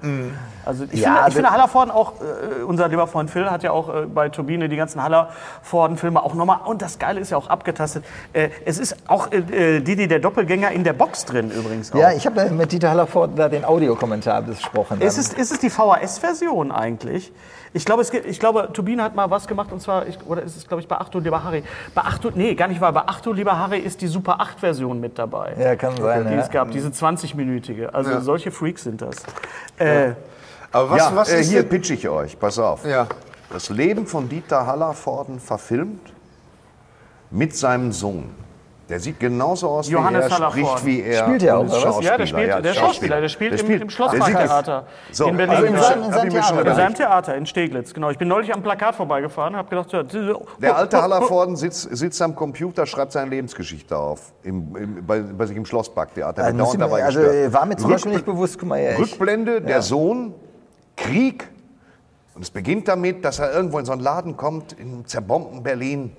Also ich, Ja, finde, ich das- finde Hallervorden auch, äh, unser lieber Freund Phil hat ja auch äh, bei Turbine die ganzen Hallervorden-Filme auch nochmal, und das Geile ist ja auch abgetastet, äh, es ist auch äh, äh, Didi der Doppelgänger in der Box drin übrigens auch. Ja, ich habe mit Dieter Hallervord da den Audiokommentar besprochen. Ist es, ist es die VHS-Version eigentlich? Ich glaube, es gibt, ich glaube, Turbine hat mal was gemacht und zwar, ich, oder ist es, glaube ich, bei Achtung, lieber Harry. Bei Achtung, nee, gar nicht wahr. Bei Achtung, lieber Harry ist die Super 8-Version mit dabei. Ja, kann sein, Die ja. es gab, diese 20-minütige. Also Ja. solche Freaks sind das. Äh, Aber was, ja, was äh, ist hier pitch ich euch, pass auf. Ja. Das Leben von Dieter Hallervorden verfilmt mit seinem Sohn. Der sieht genauso aus Johannes wie er, Hallervorden. spricht wie er. Spielt er auch, oder ja, der spielt, der Schauspieler, der spielt, im, im Der Schlossparktheater sieht- in Berlin. also in seinem- in seinem Theater. in seinem Theater in Steglitz, genau. Ich bin neulich am Plakat vorbeigefahren, habe gedacht, ja, Der alte Hallervorden sitzt, sitzt am Computer, schreibt seine Lebensgeschichte auf. Im, im, bei, bei sich im Schlossparktheater. Also, dabei also gestört. war mir zum Beispiel nicht bewusst, guck mal her. Ich, Rückblende, der Sohn, Krieg. Und es beginnt damit, dass er irgendwo in so einen Laden kommt, in zerbombten Berlin,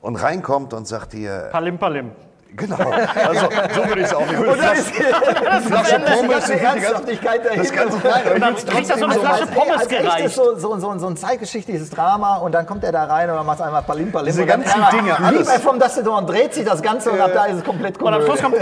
und reinkommt und sagt hier, Palim Palim. Genau, also so würde ich es auch nicht. Und dann ist, das Flasche Pommes, die ganze Ernsthaftigkeit dahinter. So klein, und dann kriegt er so eine Flasche Pommes als, gereicht. ist so, so, so, so ein zeitgeschichtliches Drama und dann kommt er da rein und dann macht es einmal Palim Palim. Diese ganzen Dinge, alles. Lieber vom Dastedor und dreht sich das Ganze und ab da ist es komplett cool. Und am Schluss kommt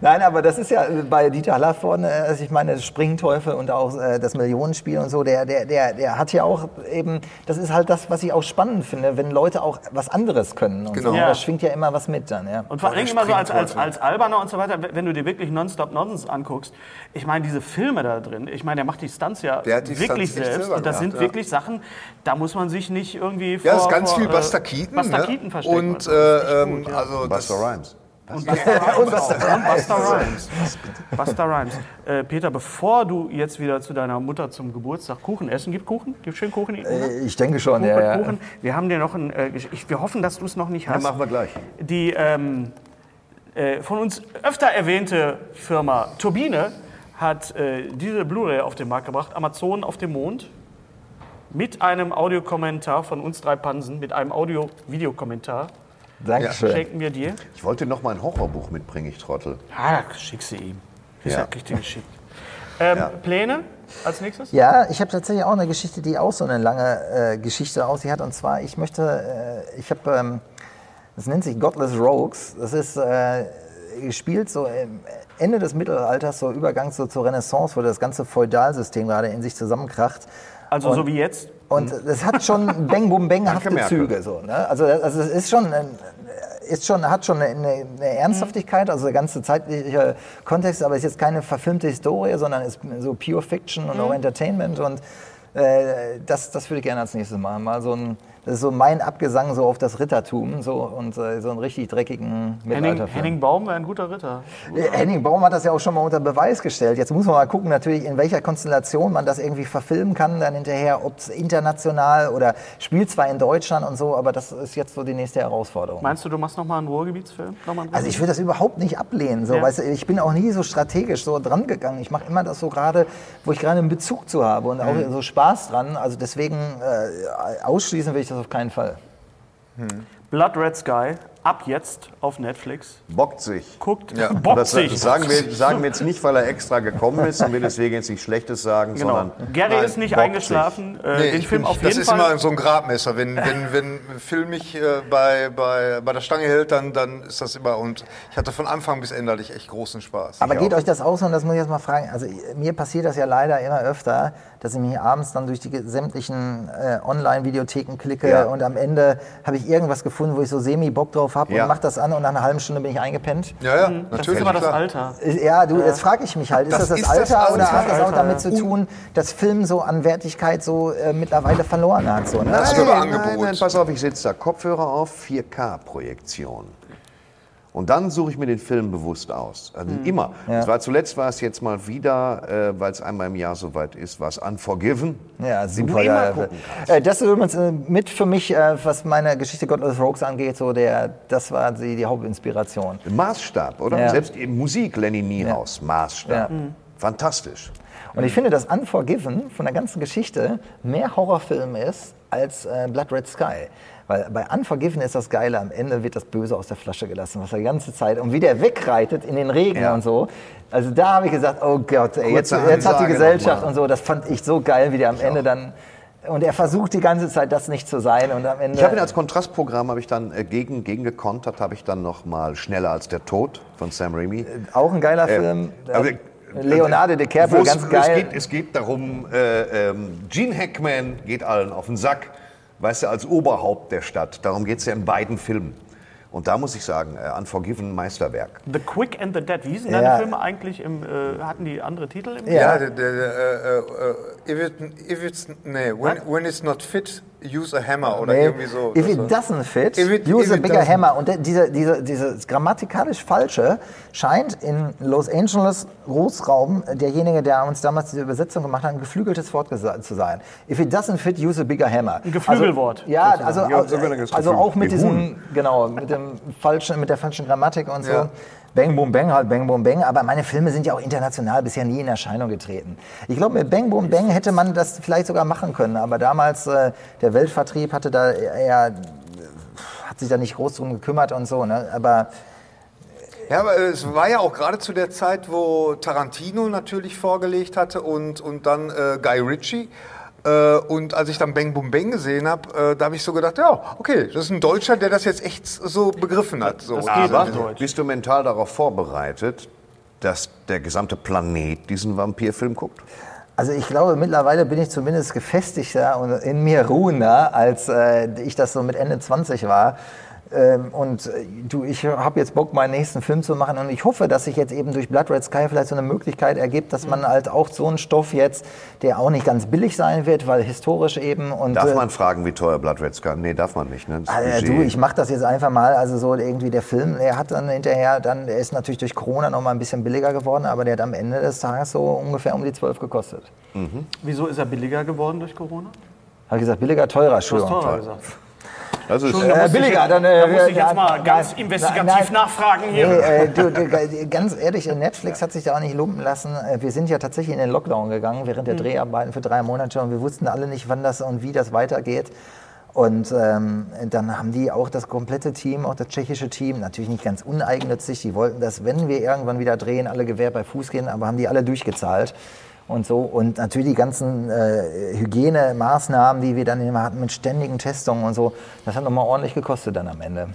Nein, aber das ist ja bei Dieter Haller vorne, also ich meine, Springteufel und auch das Millionenspiel und so, der, der, der, der hat ja auch eben, das ist halt das, was ich auch spannend finde, wenn Leute auch was anderes können. Und Genau. so. Ja. Da schwingt ja immer was mit dann, ja. Und vor allem immer so als, als, als Alberner und so weiter, wenn du dir wirklich Nonstop Nonsense anguckst. Ich meine, diese Filme da drin, ich meine, der macht die Stunts ja Der hat die wirklich Stunts selbst. Und das gemacht, sind ja. wirklich Sachen, da muss man sich nicht irgendwie vor. Ja, das ist ganz vor, viel äh, Buster Keaton. Buster ne? Keaton verstecken. Und, echt äh, ähm, gut, ja. also das, Buster Rhymes. Und Buster Rhymes. Buster Rhymes. Buster Rhymes. Äh, Peter, bevor du jetzt wieder zu deiner Mutter zum Geburtstag Kuchen essen, gibt Kuchen? Gibt schön Kuchen? Äh, Ich denke schon, Kuchen, ja, ja. Kuchen. Wir haben dir noch ein. Äh, ich, wir hoffen, dass du es noch nicht Dann hast. machen wir gleich. Die ähm, äh, von uns öfter erwähnte Firma Turbine hat äh, diese Blu-ray auf den Markt gebracht, Amazon auf dem Mond, mit einem Audiokommentar von uns drei Pansen, mit einem Audio-Videokommentar. Dankeschön. Schenken wir dir. Ich wollte noch mal ein Horrorbuch mitbringen, ich Trottel. Ah, schick sie ihm. Ist Ja. ja richtig geschickt. Ähm, Ja. Pläne als nächstes? Ja, ich habe tatsächlich auch eine Geschichte, die auch so eine lange äh, Geschichte aus sich hat. Und zwar, ich möchte, äh, ich habe, ähm, das nennt sich Godless Rogues. Das ist äh, gespielt so im Ende des Mittelalters, so Übergang so zur Renaissance, wo das ganze Feudalsystem gerade in sich zusammenkracht. Also Und- so wie jetzt? Und es hat schon Bang Bum Bang-hafte Merkel. Züge. So, ne? also, also es ist schon, ein- ist schon, hat schon eine, eine eine Ernsthaftigkeit, also der ganze zeitliche Kontext, aber es ist jetzt keine verfilmte Historie, sondern ist so pure Fiction und auch Entertainment. Und äh, das, das würde ich gerne als nächstes machen. Mal so ein, das ist so mein Abgesang so auf das Rittertum so, und äh, so einen richtig dreckigen Henning, Mittelalterfilm. Henning Baum wäre ein guter Ritter. Äh, Henning Baum hat das ja auch schon mal unter Beweis gestellt. Jetzt muss man mal gucken, natürlich, in welcher Konstellation man das irgendwie verfilmen kann, dann hinterher, ob es international oder spielt zwar in Deutschland und so, aber das ist jetzt so die nächste Herausforderung. Meinst du, du machst nochmal einen Ruhrgebietsfilm? Nochmal einen Also ich würde das überhaupt nicht ablehnen. So, Ja. weißt du, ich bin auch nie so strategisch so dran gegangen. Ich mache immer das so gerade, wo ich gerade einen Bezug zu habe und auch Mhm. so Spaß dran. Also deswegen äh, ausschließen will ich das auf keinen Fall. Blood Red Sky, ab jetzt auf Netflix. Bockt sich. Guckt, Ja. bockt Das sich. sagen wir, sagen wir jetzt nicht, weil er extra gekommen ist und wir deswegen jetzt nichts Schlechtes sagen, Genau. sondern Gary Nein, ist nicht eingeschlafen. Äh, Nee, den ich Film bin, auf das jeden ist Fall. immer so ein Gradmesser. Wenn, wenn, wenn ein Film mich äh, bei, bei, bei der Stange hält, dann, dann ist das immer. Und ich hatte von Anfang bis Ende hatte ich echt großen Spaß. Aber geht euch das aus und das muss ich jetzt mal fragen. Also mir passiert das ja leider immer öfter, dass ich mich abends dann durch die sämtlichen äh, Online-Videotheken klicke Ja. und am Ende habe ich irgendwas gefunden, wo ich so semi-Bock drauf habe Ja. und mache das an und nach einer halben Stunde bin ich eingepennt. ja, ja, Mhm. das ist natürlich. immer das. Alter. Ja, du, jetzt frage ich mich halt, ist das Das ist das Alter Alter. oder hat das auch Alter, damit ja. zu tun, dass Film so an Wertigkeit so äh, mittlerweile verloren hat? So, ne? Das Also, Überangebot. Nein, nein, pass auf, ich sitze da, Kopfhörer auf, 4K-Projektion. Und dann suche ich mir den Film bewusst aus. Also immer. Es war zuletzt war es jetzt mal wieder, äh, weil es einmal im Jahr soweit ist, war es Unforgiven. Ja, super kannst. Äh, Das ist übrigens äh, mit für mich, äh, was meine Geschichte Godless Rogues angeht, so der, das war die, die Hauptinspiration. Maßstab, oder? Ja. Selbst in Musik, Lenny Niehaus, Maßstab. Ja. Fantastisch. Und ich finde, dass Unforgiven von der ganzen Geschichte mehr Horrorfilm ist als äh, Blood Red Sky. Weil bei Unforgiven ist das Geile, am Ende wird das Böse aus der Flasche gelassen, was er die ganze Zeit und wie der wegreitet in den Regen Ja. und so. Also da habe ich gesagt, oh Gott, ey, jetzt, jetzt hat die Gesellschaft nochmal. und so, das fand ich so geil, wie der am Ende dann. Und er versucht die ganze Zeit, das nicht zu sein und am Ende. Ich habe ihn als Kontrastprogramm, habe ich dann äh, gegen, gegen gekontert, habe ich dann noch mal Schneller als der Tod von Sam Raimi. auch ein geiler Äh, Film. Äh, Leonardo DiCaprio, wo es- ganz Es geil. geht, es geht darum, äh, ähm, Gene Hackman geht allen auf den Sack, weißt du, als Oberhaupt der Stadt. Darum geht es ja in beiden Filmen. Und da muss ich sagen, äh, Unforgiven Meisterwerk. The Quick and the Dead. Wie hießen Ja. deine Filme eigentlich? Im, äh, hatten die andere Titel? Im Ja, Ja. der, der, der, äh, äh, if, it, if it's, nee, when, when it's not fit, use a hammer oder Nee, irgendwie so. If it doesn't fit, If it- use if a bigger hammer. Und diese, diese, dieses grammatikalisch Falsche scheint in Los Angeles Großraum derjenige, der uns damals diese Übersetzung gemacht hat, ein geflügeltes Wort zu sein. If it doesn't fit, use a bigger hammer. Ein Geflügelwort, Also, ja, also, Ja, also, also auch mit diesem, genau, mit dem falschen, mit der falschen Grammatik und so. Ja. Bang, boom, bang, halt, bang, boom, bang. Aber meine Filme sind ja auch international bisher nie in Erscheinung getreten. Ich glaube, mit Bang, boom, bang hätte man das vielleicht sogar machen können. Aber damals, äh, der Weltvertrieb hatte da eher hat sich da nicht groß drum gekümmert und so. Ne? Aber Ja, aber es war ja auch gerade zu der Zeit, wo Tarantino natürlich vorgelegt hatte und, und dann äh, Guy Ritchie. Äh, und als ich dann Bang Boom Bang gesehen habe, äh, da habe ich so gedacht, ja, okay, das ist ein Deutscher, der das jetzt echt so begriffen hat. So. Aber bist du mental darauf vorbereitet, dass der gesamte Planet diesen Vampirfilm guckt? Also ich glaube, mittlerweile bin ich zumindest gefestigter und in mir ruhender, als äh, ich das so mit Ende 20 war. Ähm, und äh, du, ich habe jetzt Bock, meinen nächsten Film zu machen und ich hoffe, dass sich jetzt eben durch Blood Red Sky vielleicht so eine Möglichkeit ergibt, dass man halt auch so einen Stoff jetzt, der auch nicht ganz billig sein wird, weil historisch eben und Darf äh, man fragen, wie teuer Blood Red Sky? Nee, darf man nicht. Ne? Also, Budget. du, ich mache das jetzt einfach mal. Also so irgendwie der Film, der hat dann hinterher, dann, der ist natürlich durch Corona noch mal ein bisschen billiger geworden, aber der hat am Ende des Tages so ungefähr um die 12 gekostet. Wieso ist er billiger geworden durch Corona? Habe ich gesagt, billiger, teurer, Du hast Entschuldigung. teurer gesagt. Das ist, Äh, ich billiger, dann, äh, Da muss ich jetzt mal ganz nein, investigativ nein. nachfragen hier. Nee, äh, du, du, ganz ehrlich, Netflix hat sich da auch nicht lumpen lassen. Äh, Wir sind ja tatsächlich in den Lockdown gegangen während der Dreharbeiten für drei Monate und wir wussten alle nicht, wann das und wie das weitergeht. Und ähm, dann haben die auch das komplette Team, auch das tschechische Team, natürlich nicht ganz uneigennützig, die wollten, dass wenn wir irgendwann wieder drehen, alle Gewehr bei Fuß gehen, aber haben die alle durchgezahlt und so. Und natürlich die ganzen äh, Hygienemaßnahmen, die wir dann immer hatten mit ständigen Testungen und so, das hat nochmal ordentlich gekostet dann am Ende.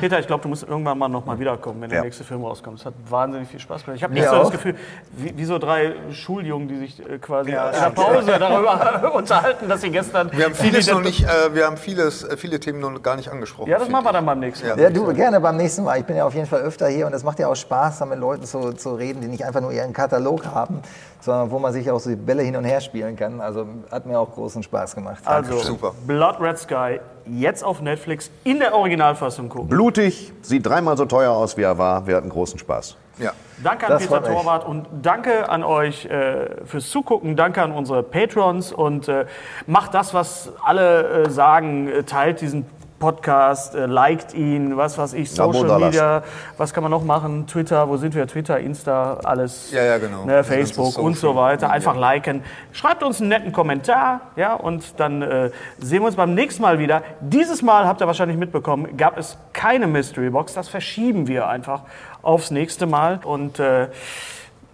Peter, ich glaube, du musst irgendwann mal noch mal wiederkommen, wenn der Ja. nächste Film rauskommt. Es hat wahnsinnig viel Spaß gemacht. Ich habe nicht so das auch. Gefühl, wie, wie so drei Schuljungen, die sich äh, quasi in der Pause darüber unterhalten, dass sie gestern Wir haben viele vieles noch nicht, äh, wir haben vieles, äh, viele Themen noch gar nicht angesprochen. Ja, das machen wir dann beim nächsten Mal. Ja, du, gerne beim nächsten Mal. Ich bin ja auf jeden Fall öfter hier und es macht ja auch Spaß, da mit Leuten zu, zu reden, die nicht einfach nur ihren Katalog haben, sondern wo man sich auch so die Bälle hin und her spielen kann. Also hat mir auch großen Spaß gemacht. Also, Super. Blood Red Sky, jetzt auf Netflix in der Originalfassung gucken. blutig, sieht dreimal so teuer aus, wie er war. Wir hatten großen Spaß. Ja. Danke an Das Peter. Torwart und danke an euch äh, fürs Zugucken. Danke an unsere Patrons und äh, macht das, was alle äh, sagen. Äh, teilt diesen Podcast, äh, liked ihn, was weiß ich, Social. Media. Was kann man noch machen? Twitter, wo sind wir? Twitter, Insta, alles. Ja, ja, genau. Ne, Facebook und so weiter. Einfach liken. Schreibt uns einen netten Kommentar, ja, und dann äh, sehen wir uns beim nächsten Mal wieder. Dieses Mal habt ihr wahrscheinlich mitbekommen, gab es keine Mystery Box. Das verschieben wir einfach aufs nächste Mal. Und äh,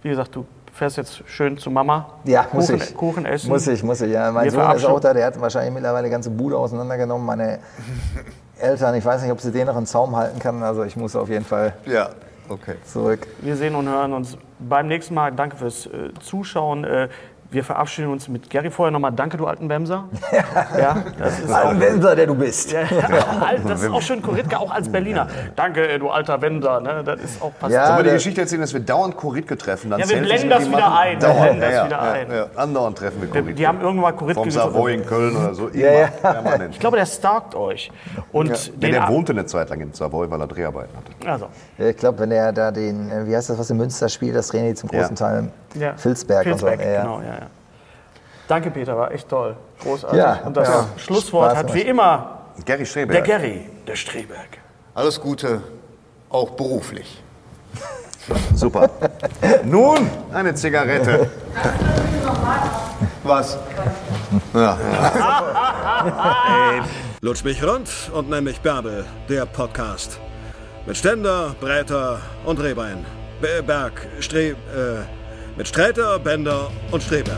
wie gesagt, du fährst jetzt schön zu Mama. Ja, muss Kuchen, ich. Kuchen essen. Muss ich, muss ich. Ja, mein Wir Sohn ist auch da, der hat wahrscheinlich mittlerweile die ganze Bude auseinandergenommen. Meine Eltern, ich weiß nicht, ob sie den noch in Zaum halten kann. Also ich muss auf jeden Fall Ja, okay. zurück. Wir sehen und hören uns beim nächsten Mal. Danke fürs äh, Zuschauen. Äh, wir verabschieden uns mit Gary vorher nochmal. Danke, du alten Bemser. ja, das ist auch Ein Wendler, der du bist. Ja, alt, das ist auch schön Koritke, auch als Berliner. Danke, du alter Wender. Ne? Das ist auch passiert. Ja, Sollen wir die der- Geschichte erzählen, dass wir dauernd Koritke treffen? Dann Ja, wir blenden das wieder machen? ein. Wir Dauernd, blenden das ja, wieder ja, ein. Ja. Andauernd treffen wir Koritke. Die haben irgendwann mal Koritke Vom. Savoy in Köln oder so. Immer, Ja, ja. permanent. Ich glaube, der stalkt euch. Und Ja, den der wohnte eine Zeit lang in Savoy, weil er Dreharbeiten hatte. also, Ja, Ich glaube, wenn er da den, äh, wie heißt das, was in Münster spielt, das drehen die zum großen Ja. Teil ja. Filzberg, Filzberg, und so. Ja, ja. genau, ja, ja. Danke, Peter, war echt toll. Großartig. Ja, Und das ja. Schlusswort Spaß hat wie immer Gary der Streberg. Gary, der Streberg. Alles Gute, auch beruflich. Super. Nun eine Zigarette. Was? Ja. Lutsch mich rund und nenn mich Bärbel, der Podcast. Mit Ständer, Breiter und Rehbein. Be- Berg, Stre... Äh, mit Sträter, Bender und Streberg.